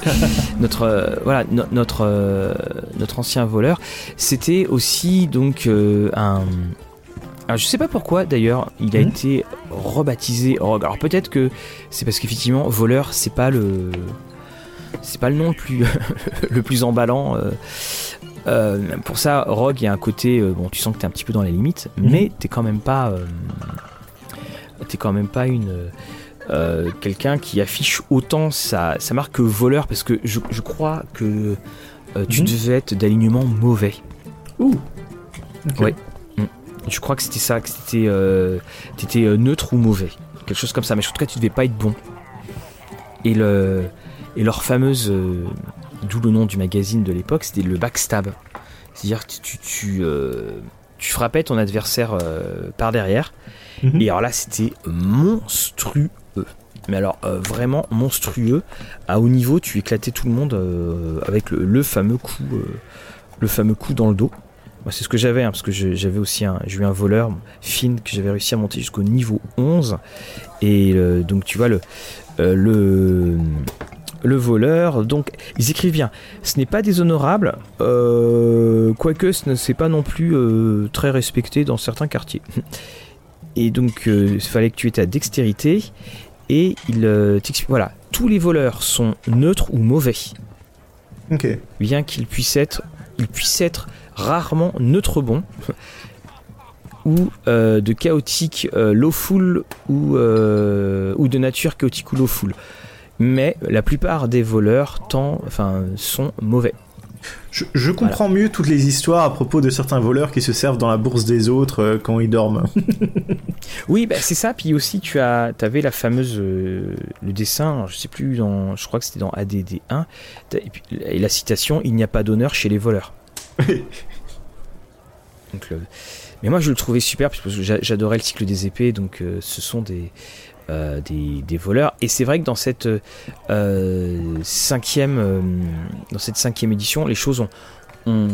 notre, voilà, no- notre, notre ancien voleur, c'était aussi donc un. Alors, je sais pas pourquoi d'ailleurs, il a Mhm. été rebaptisé Rogue. Alors peut-être que c'est parce qu'effectivement, voleur, c'est pas le c'est pas le nom le plus, le plus emballant. euh. Euh, pour ça, Rogue, il y a un côté, euh, bon, tu sens que t'es un petit peu dans les limites, Mhm. mais t'es quand même pas, euh, t'es quand même pas une quelqu'un qui affiche autant sa, sa marque que voleur, parce que je, je crois que tu Mhm. devais être d'alignement mauvais. Ouh. Ouais. Je crois que c'était ça, que c'était, t'étais neutre ou mauvais, quelque chose comme ça. Mais en tout cas, tu devais pas être bon. Et le, et leur fameuse, d'où le nom du magazine de l'époque, c'était le backstab. C'est-à-dire que tu, tu, euh, tu frappais ton adversaire euh, par derrière. Mhm. Et alors là, c'était monstrueux. Mais alors, euh, vraiment monstrueux. À haut niveau, tu éclatais tout le monde avec le, le fameux coup, le fameux coup dans le dos. Moi, c'est ce que j'avais, hein, parce que j'avais aussi un, j'ai eu un voleur, Finn, que j'avais réussi à monter jusqu'au niveau 11. Et donc, tu vois, le, le, le voleur, donc, ils écrivent bien. Ce n'est pas déshonorable, euh, quoique ce ne c'est pas non plus euh, très respecté dans certains quartiers. Et donc, euh, il fallait que tu aies ta dextérité. Et il t'explique, voilà, tous les voleurs sont neutres ou mauvais Ok. bien qu'il puisse être, il puisse être rarement neutre bon ou euh, de chaotique euh, lawful ou, euh, ou de nature chaotique ou lawful. Mais la plupart des voleurs tant, enfin, sont mauvais. Je, je comprends mieux toutes les histoires à propos de certains voleurs qui se servent dans la bourse des autres euh, quand ils dorment. Oui, bah, c'est ça. Puis aussi, tu as, avais la fameuse euh, le dessin. je sais plus dans, je crois que c'était dans ADD 1. t'as- Et, puis, et la citation il n'y a pas d'honneur chez les voleurs. Donc, le- mais moi je le trouvais super parce que j'a- j'adorais le cycle des épées, donc euh, ce sont des, euh, des, des voleurs. Et c'est vrai que dans cette euh, cinquième, euh, dans cette cinquième édition, les choses ont, ont,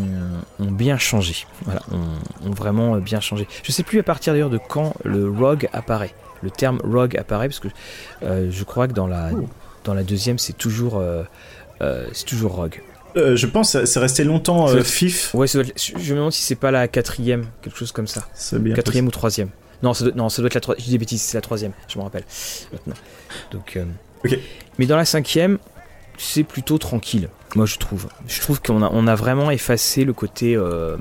ont bien changé. Voilà, ont, ont vraiment bien changé. Je sais plus à partir d'ailleurs de quand le rogue apparaît. Le terme rogue apparaît parce que je crois que dans la, dans la deuxième c'est toujours, c'est toujours rogue. Euh, je pense c'est resté longtemps euh, FIF. Ouais, je me demande si c'est pas la quatrième, quelque chose comme ça. Quatrième ou troisième. Non, ça doit, non, ça doit être la troisième. Je dis des bêtises, c'est la troisième, je me rappelle. Maintenant. Donc, euh. Mais dans la cinquième, c'est plutôt tranquille, moi je trouve. Je trouve qu'on a, on a vraiment effacé le côté. euh,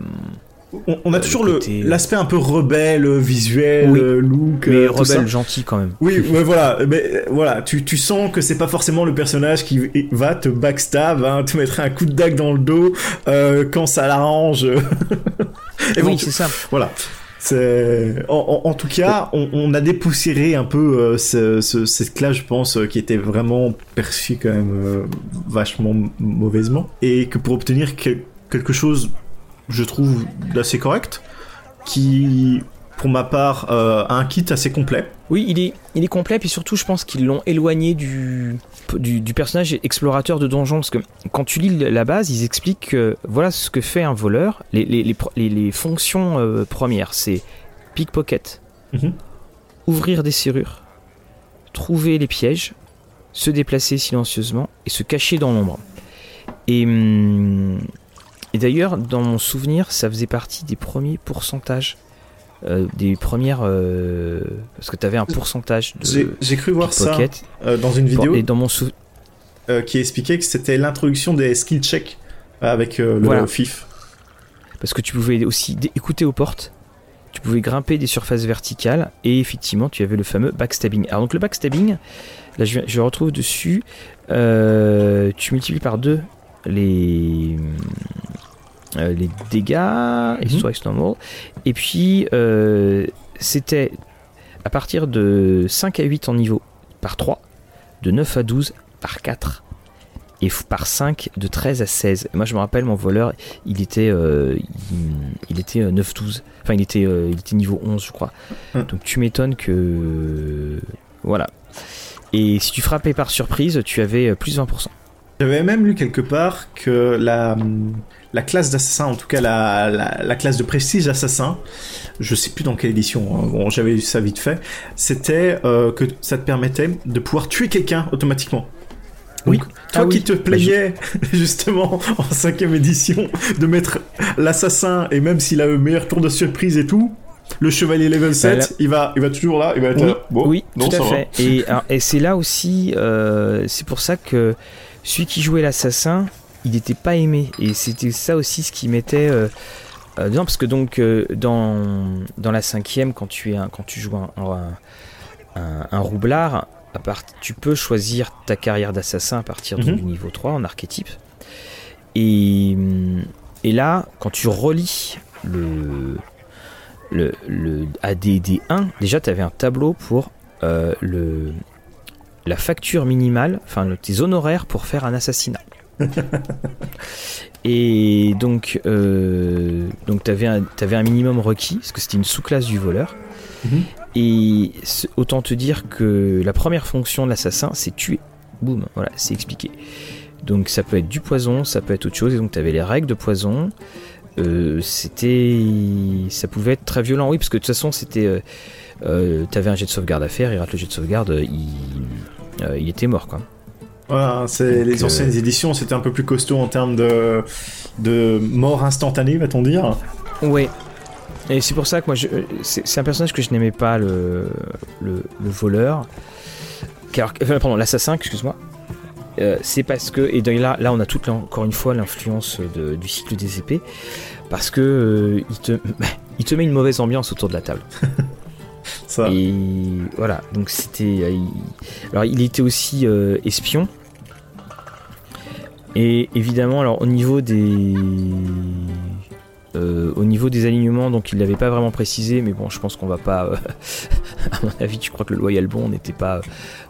on, a toujours l'aspect un peu rebelle, visuel, look. Mais rebelle, gentil quand même. Oui, voilà. Mais voilà, tu, tu sens que c'est pas forcément le personnage qui va te backstab, hein, te mettre un coup de dague dans le dos quand ça l'arrange. oui, c'est ça. Voilà. En, tout cas, on, a dépoussiéré un peu euh, cette classe, je pense, euh, qui était vraiment perçue quand même euh, vachement mauvaisement, et que pour obtenir quelque chose, je trouve d'assez correct, qui pour ma part, euh, un kit assez complet. Oui, il est, il est complet, puis surtout, je pense qu'ils l'ont éloigné du, du, personnage explorateur de donjon, parce que quand tu lis la base, ils expliquent que voilà ce que fait un voleur. Les, les, les, les fonctions euh, premières, c'est pickpocket, mhm. ouvrir des serrures, trouver les pièges, se déplacer silencieusement et se cacher dans l'ombre. Et, hum, et d'ailleurs, dans mon souvenir, ça faisait partie des premiers pourcentages euh, des premières euh, parce que tu avais un pourcentage de j'ai cru voir ça euh, dans une vidéo. et dans mon sou... qui expliquait que c'était l'introduction des skill checks avec le FIF. Parce que tu pouvais aussi écouter aux portes. Tu pouvais grimper des surfaces verticales et effectivement tu avais le fameux backstabbing. Alors donc le backstabbing là je, je retrouve dessus tu multiplies par deux les euh, les dégâts, et mhm. normal. Et puis, euh, c'était à partir de 5 à 8 en niveau par 3, de 9 à 12 par 4, et par 5 de 13 à 16. moi, je me rappelle, mon voleur, il était, euh, il, était 9-12. Enfin, il était, il était niveau 11, je crois. Hum. Donc, tu m'étonnes que. Voilà. Et si tu frappais par surprise, tu avais plus 20%. J'avais même lu quelque part que la, la classe d'assassin, en tout cas la, la, classe de prestige assassin, je sais plus dans quelle édition, hein, bon j'avais eu ça vite fait, c'était euh, que ça te permettait de pouvoir tuer quelqu'un automatiquement. oui. Toi ah qui te plaignais justement en cinquième édition de mettre l'assassin et même s'il a le meilleur tour de surprise et tout, le chevalier level 7, bah, il va, il va toujours là, il va être oui, Bon, oui, tout à fait. Et, et c'est là aussi, euh, c'est pour ça que celui qui jouait l'assassin, il n'était pas aimé. Et c'était ça aussi ce qui mettait euh, euh parce que donc euh, dans, dans la cinquième, quand tu, es quand tu joues un, un, roublard, à part, tu peux choisir ta carrière d'assassin à partir du mhm. niveau 3 en archétype. Et, et là, quand tu relis le, le, le ADD1, déjà tu avais un tableau pour le, la facture minimale, enfin tes honoraires pour faire un assassinat. et donc, euh, donc tu avais, un minimum requis, parce que c'était une sous-classe du voleur. Mhm. Et autant te dire que la première fonction de l'assassin, c'est tuer. Boum, voilà, c'est expliqué. Donc ça peut être du poison, ça peut être autre chose. Et donc tu avais les règles de poison. Euh, c'était, ça pouvait être très violent, oui, parce que de toute façon c'était, euh, euh t'avais un jet de sauvegarde à faire, il rate le jet de sauvegarde, il, il était mort quoi. Voilà, c'est les anciennes euh, éditions, c'était un peu plus costaud en termes de, de mort instantanée, va-t-on dire. Oui. Et c'est pour ça que moi, c'est un personnage que je n'aimais pas, le, le, voleur. Car, pardon, l'assassin, excuse-moi. Euh, c'est parce que, et là, là on a toute encore une fois l'influence du cycle des épées, parce que euh, il, te, il te met une mauvaise ambiance autour de la table. Et voilà, donc c'était. Alors il était aussi espion, et évidemment, alors au niveau des euh, au niveau des alignements, donc il l'avait pas vraiment précisé, mais bon, je pense qu'on va pas. Euh, à mon avis, tu crois que le loyal bon n'était pas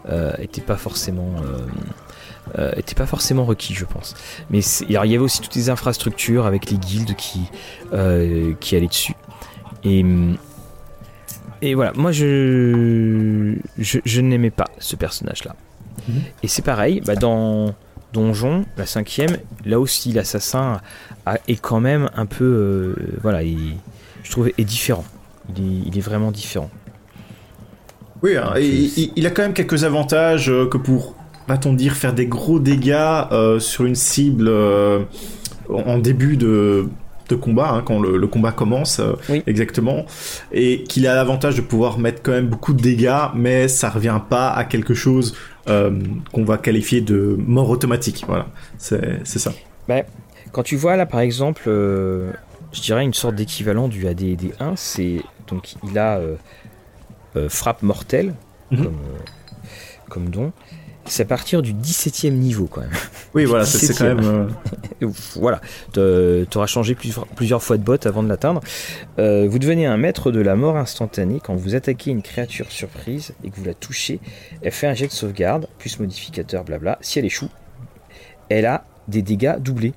euh, forcément pas forcément requis, je pense. Mais il y avait aussi toutes les infrastructures avec les guildes qui qui allaient dessus. Et et voilà, moi je je, n'aimais pas ce personnage-là. Mhm. Et c'est pareil, bah dans donjon, la cinquième, là aussi l'assassin est quand même un peu, euh, voilà, je trouve, est différent. Il est, vraiment différent. Oui, hein, il, a quand même quelques avantages euh, que pour, va-t-on dire, faire des gros dégâts euh, sur une cible en début de, combat, hein, quand le, combat commence, exactement, et qu'il a l'avantage de pouvoir mettre quand même beaucoup de dégâts, mais ça revient pas à quelque chose euh, qu'on va qualifier de mort automatique. Voilà, c'est ça. Bah, quand tu vois là par exemple, euh, je dirais une sorte d'équivalent du AD&D 1. C'est donc il a frappe mortelle Mhm. comme, comme don. C'est à partir du 17e niveau quand même. Oui, voilà, c'est quand 17e. même. euh, voilà, tu auras changé plusieurs, plusieurs fois de bot avant de l'atteindre. Euh, vous devenez un maître de la mort instantanée quand vous attaquez une créature surprise et que vous la touchez. Elle fait un jet de sauvegarde, plus modificateur, blabla. Si elle échoue, elle a des dégâts doublés.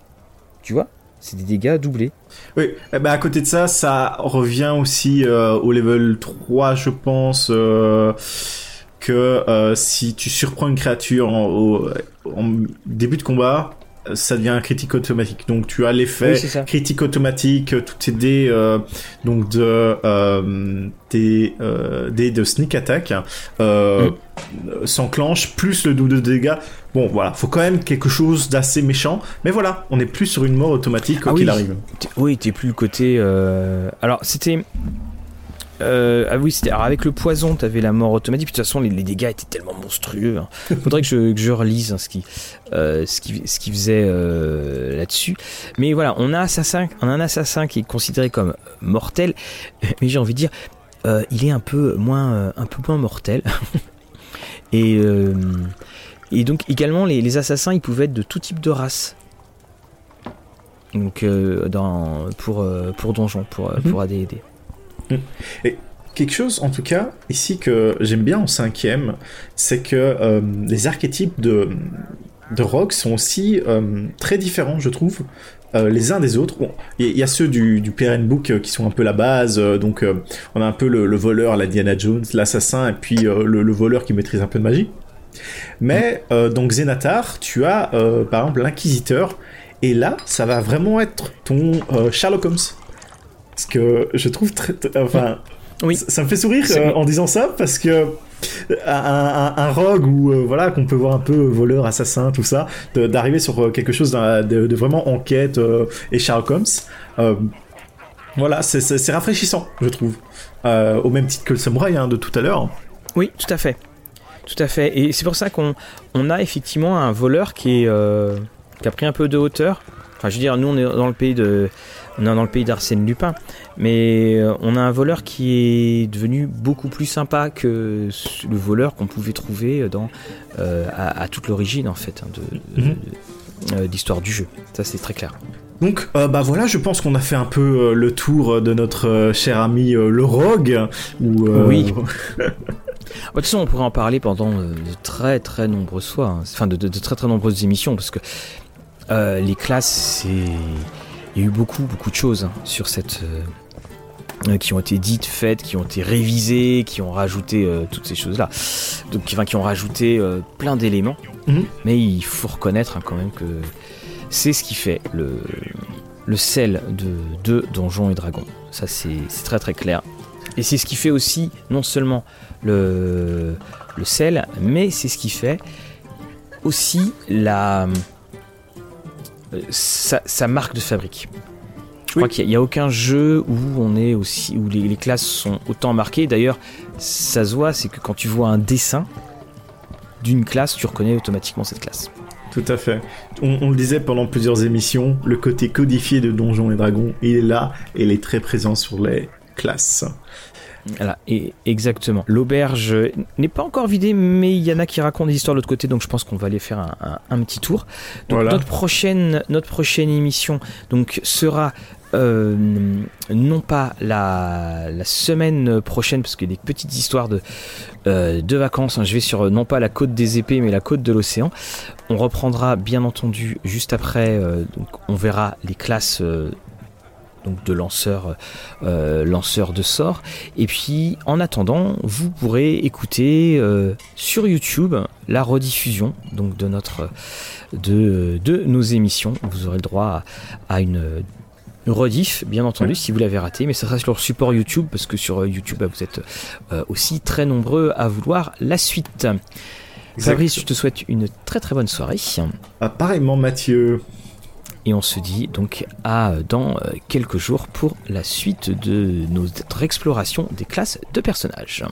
Tu vois? C'est des dégâts doublés. Oui, eh ben, à côté de ça, ça revient aussi euh, au level 3, je pense, euh, que euh, si tu surprends une créature en, au- en début de combat, ça devient un critique automatique. Donc tu as l'effet Oui, critique automatique, euh, tous tes dés, euh, donc de, euh, des, euh, dés de sneak attack euh, Mm. s'enclenchent, plus le double de dégâts. Bon, voilà, faut quand même quelque chose d'assez méchant. Mais voilà, on est plus sur une mort automatique quoi Ah qu'il oui. arrive. T'es- Oui, t'es plus côté. euh, Alors, c'était. Euh, ah oui, c'était. Alors, avec le poison, t'avais la mort automatique. Puis, de toute façon, les, les dégâts étaient tellement monstrueux. hein. Faudrait que je, que je relise hein, ce qui, euh, ce qui, ce qui faisait euh, là-dessus. Mais voilà, on a assassin, on a un assassin qui est considéré comme mortel. Mais j'ai envie de dire, il est un peu moins, un peu moins mortel. et et donc également, les, les assassins, ils pouvaient être de tout type de race. Donc euh, dans, pour, euh, pour donjon, pour, euh, Mhm. pour AD&D. Quelque chose, en tout cas, ici que j'aime bien en cinquième, c'est que euh, les archétypes de, de rock sont aussi euh, très différents, je trouve, euh, les uns des autres. Bon, il y, il y a ceux du, du Book euh, qui sont un peu la base, euh, donc on a un peu le, le voleur, la Diana Jones, l'assassin, et puis le, le voleur qui maîtrise un peu de magie. Mais euh, donc Zénatar, tu as par exemple l'inquisiteur, et là, ça va vraiment être ton Sherlock Holmes. Parce que je trouve très... très- enfin, Oui. ça, ça me fait sourire euh, en disant ça, parce que un, un- un rogue ou euh, voilà qu'on peut voir un peu voleur, assassin, tout ça, d'arriver sur euh, quelque chose de, de vraiment enquête euh, et Sherlock Holmes, euh, voilà, c'est- rafraîchissant, je trouve. Euh, au même titre que le samouraï hein, de tout à l'heure. Oui, tout à fait. Tout à fait. Et c'est pour ça qu'on on a effectivement un voleur qui, est, euh, qui a pris un peu de hauteur. Enfin, je veux dire, nous, on est dans le pays de. On est dans le pays d'Arsène Lupin, mais euh, on a un voleur qui est devenu beaucoup plus sympa que le voleur qu'on pouvait trouver dans euh, à, à toute l'origine en fait hein, de, Mhm. euh, d'histoire du jeu. Ça c'est très clair. Donc, euh, bah voilà, je pense qu'on a fait un peu euh, le tour de notre euh, cher ami euh, le rogue. Ou, euh, Oui. Bah, De toute façon, on pourrait en parler pendant euh, de très très nombreuses fois, hein. enfin de, de- de très très nombreuses émissions, parce que euh, les classes, c'est il y a eu beaucoup beaucoup de choses hein, sur cette euh, euh, qui ont été dites, faites, qui ont été révisées, qui ont rajouté euh, toutes ces choses-là, donc qui, enfin, qui ont rajouté euh, plein d'éléments. Mhm. Mais il faut reconnaître hein, quand même que c'est ce qui fait le le sel de, de Donjons et Dragons. Ça c'est très très clair. Et c'est ce qui fait aussi non seulement le, le sel, mais c'est ce qui fait aussi la sa, sa marque de fabrique. Je crois qu'il n'y a, aucun jeu où on est aussi où les, les classes sont autant marquées. D'ailleurs, ça se voit, c'est que quand tu vois un dessin d'une classe, tu reconnais automatiquement cette classe. Tout à fait. On, on le disait pendant plusieurs émissions, le côté codifié de Donjons et Dragons, il est là et il est très présent sur les classes. Voilà, et exactement. L'auberge n'est pas encore vidée, mais il y en a qui racontent des histoires de l'autre côté, donc je pense qu'on va aller faire un, un- un petit tour. Donc Voilà. notre prochaine, notre prochaine émission donc sera euh, non pas la, la semaine prochaine, parce qu'il y a des petites histoires de, euh, de vacances. hein. Je vais sur euh, non pas la côte des épées, mais la côte de l'océan. On reprendra bien entendu juste après. euh, donc on verra les classes. Donc de lanceurs, euh, lanceurs de sorts. Et puis, en attendant, vous pourrez écouter euh, sur YouTube la rediffusion donc de notre de, de nos émissions. Vous aurez le droit à, à une rediff, bien entendu, si vous l'avez raté, mais ça sera sur le support YouTube parce que sur YouTube, bah, vous êtes euh, aussi très nombreux à vouloir la suite. Fabrice, je te souhaite une très très bonne soirée. Pareillement, Mathieu. Et on se dit donc à dans euh, quelques jours pour la suite de notre exploration des classes de personnages.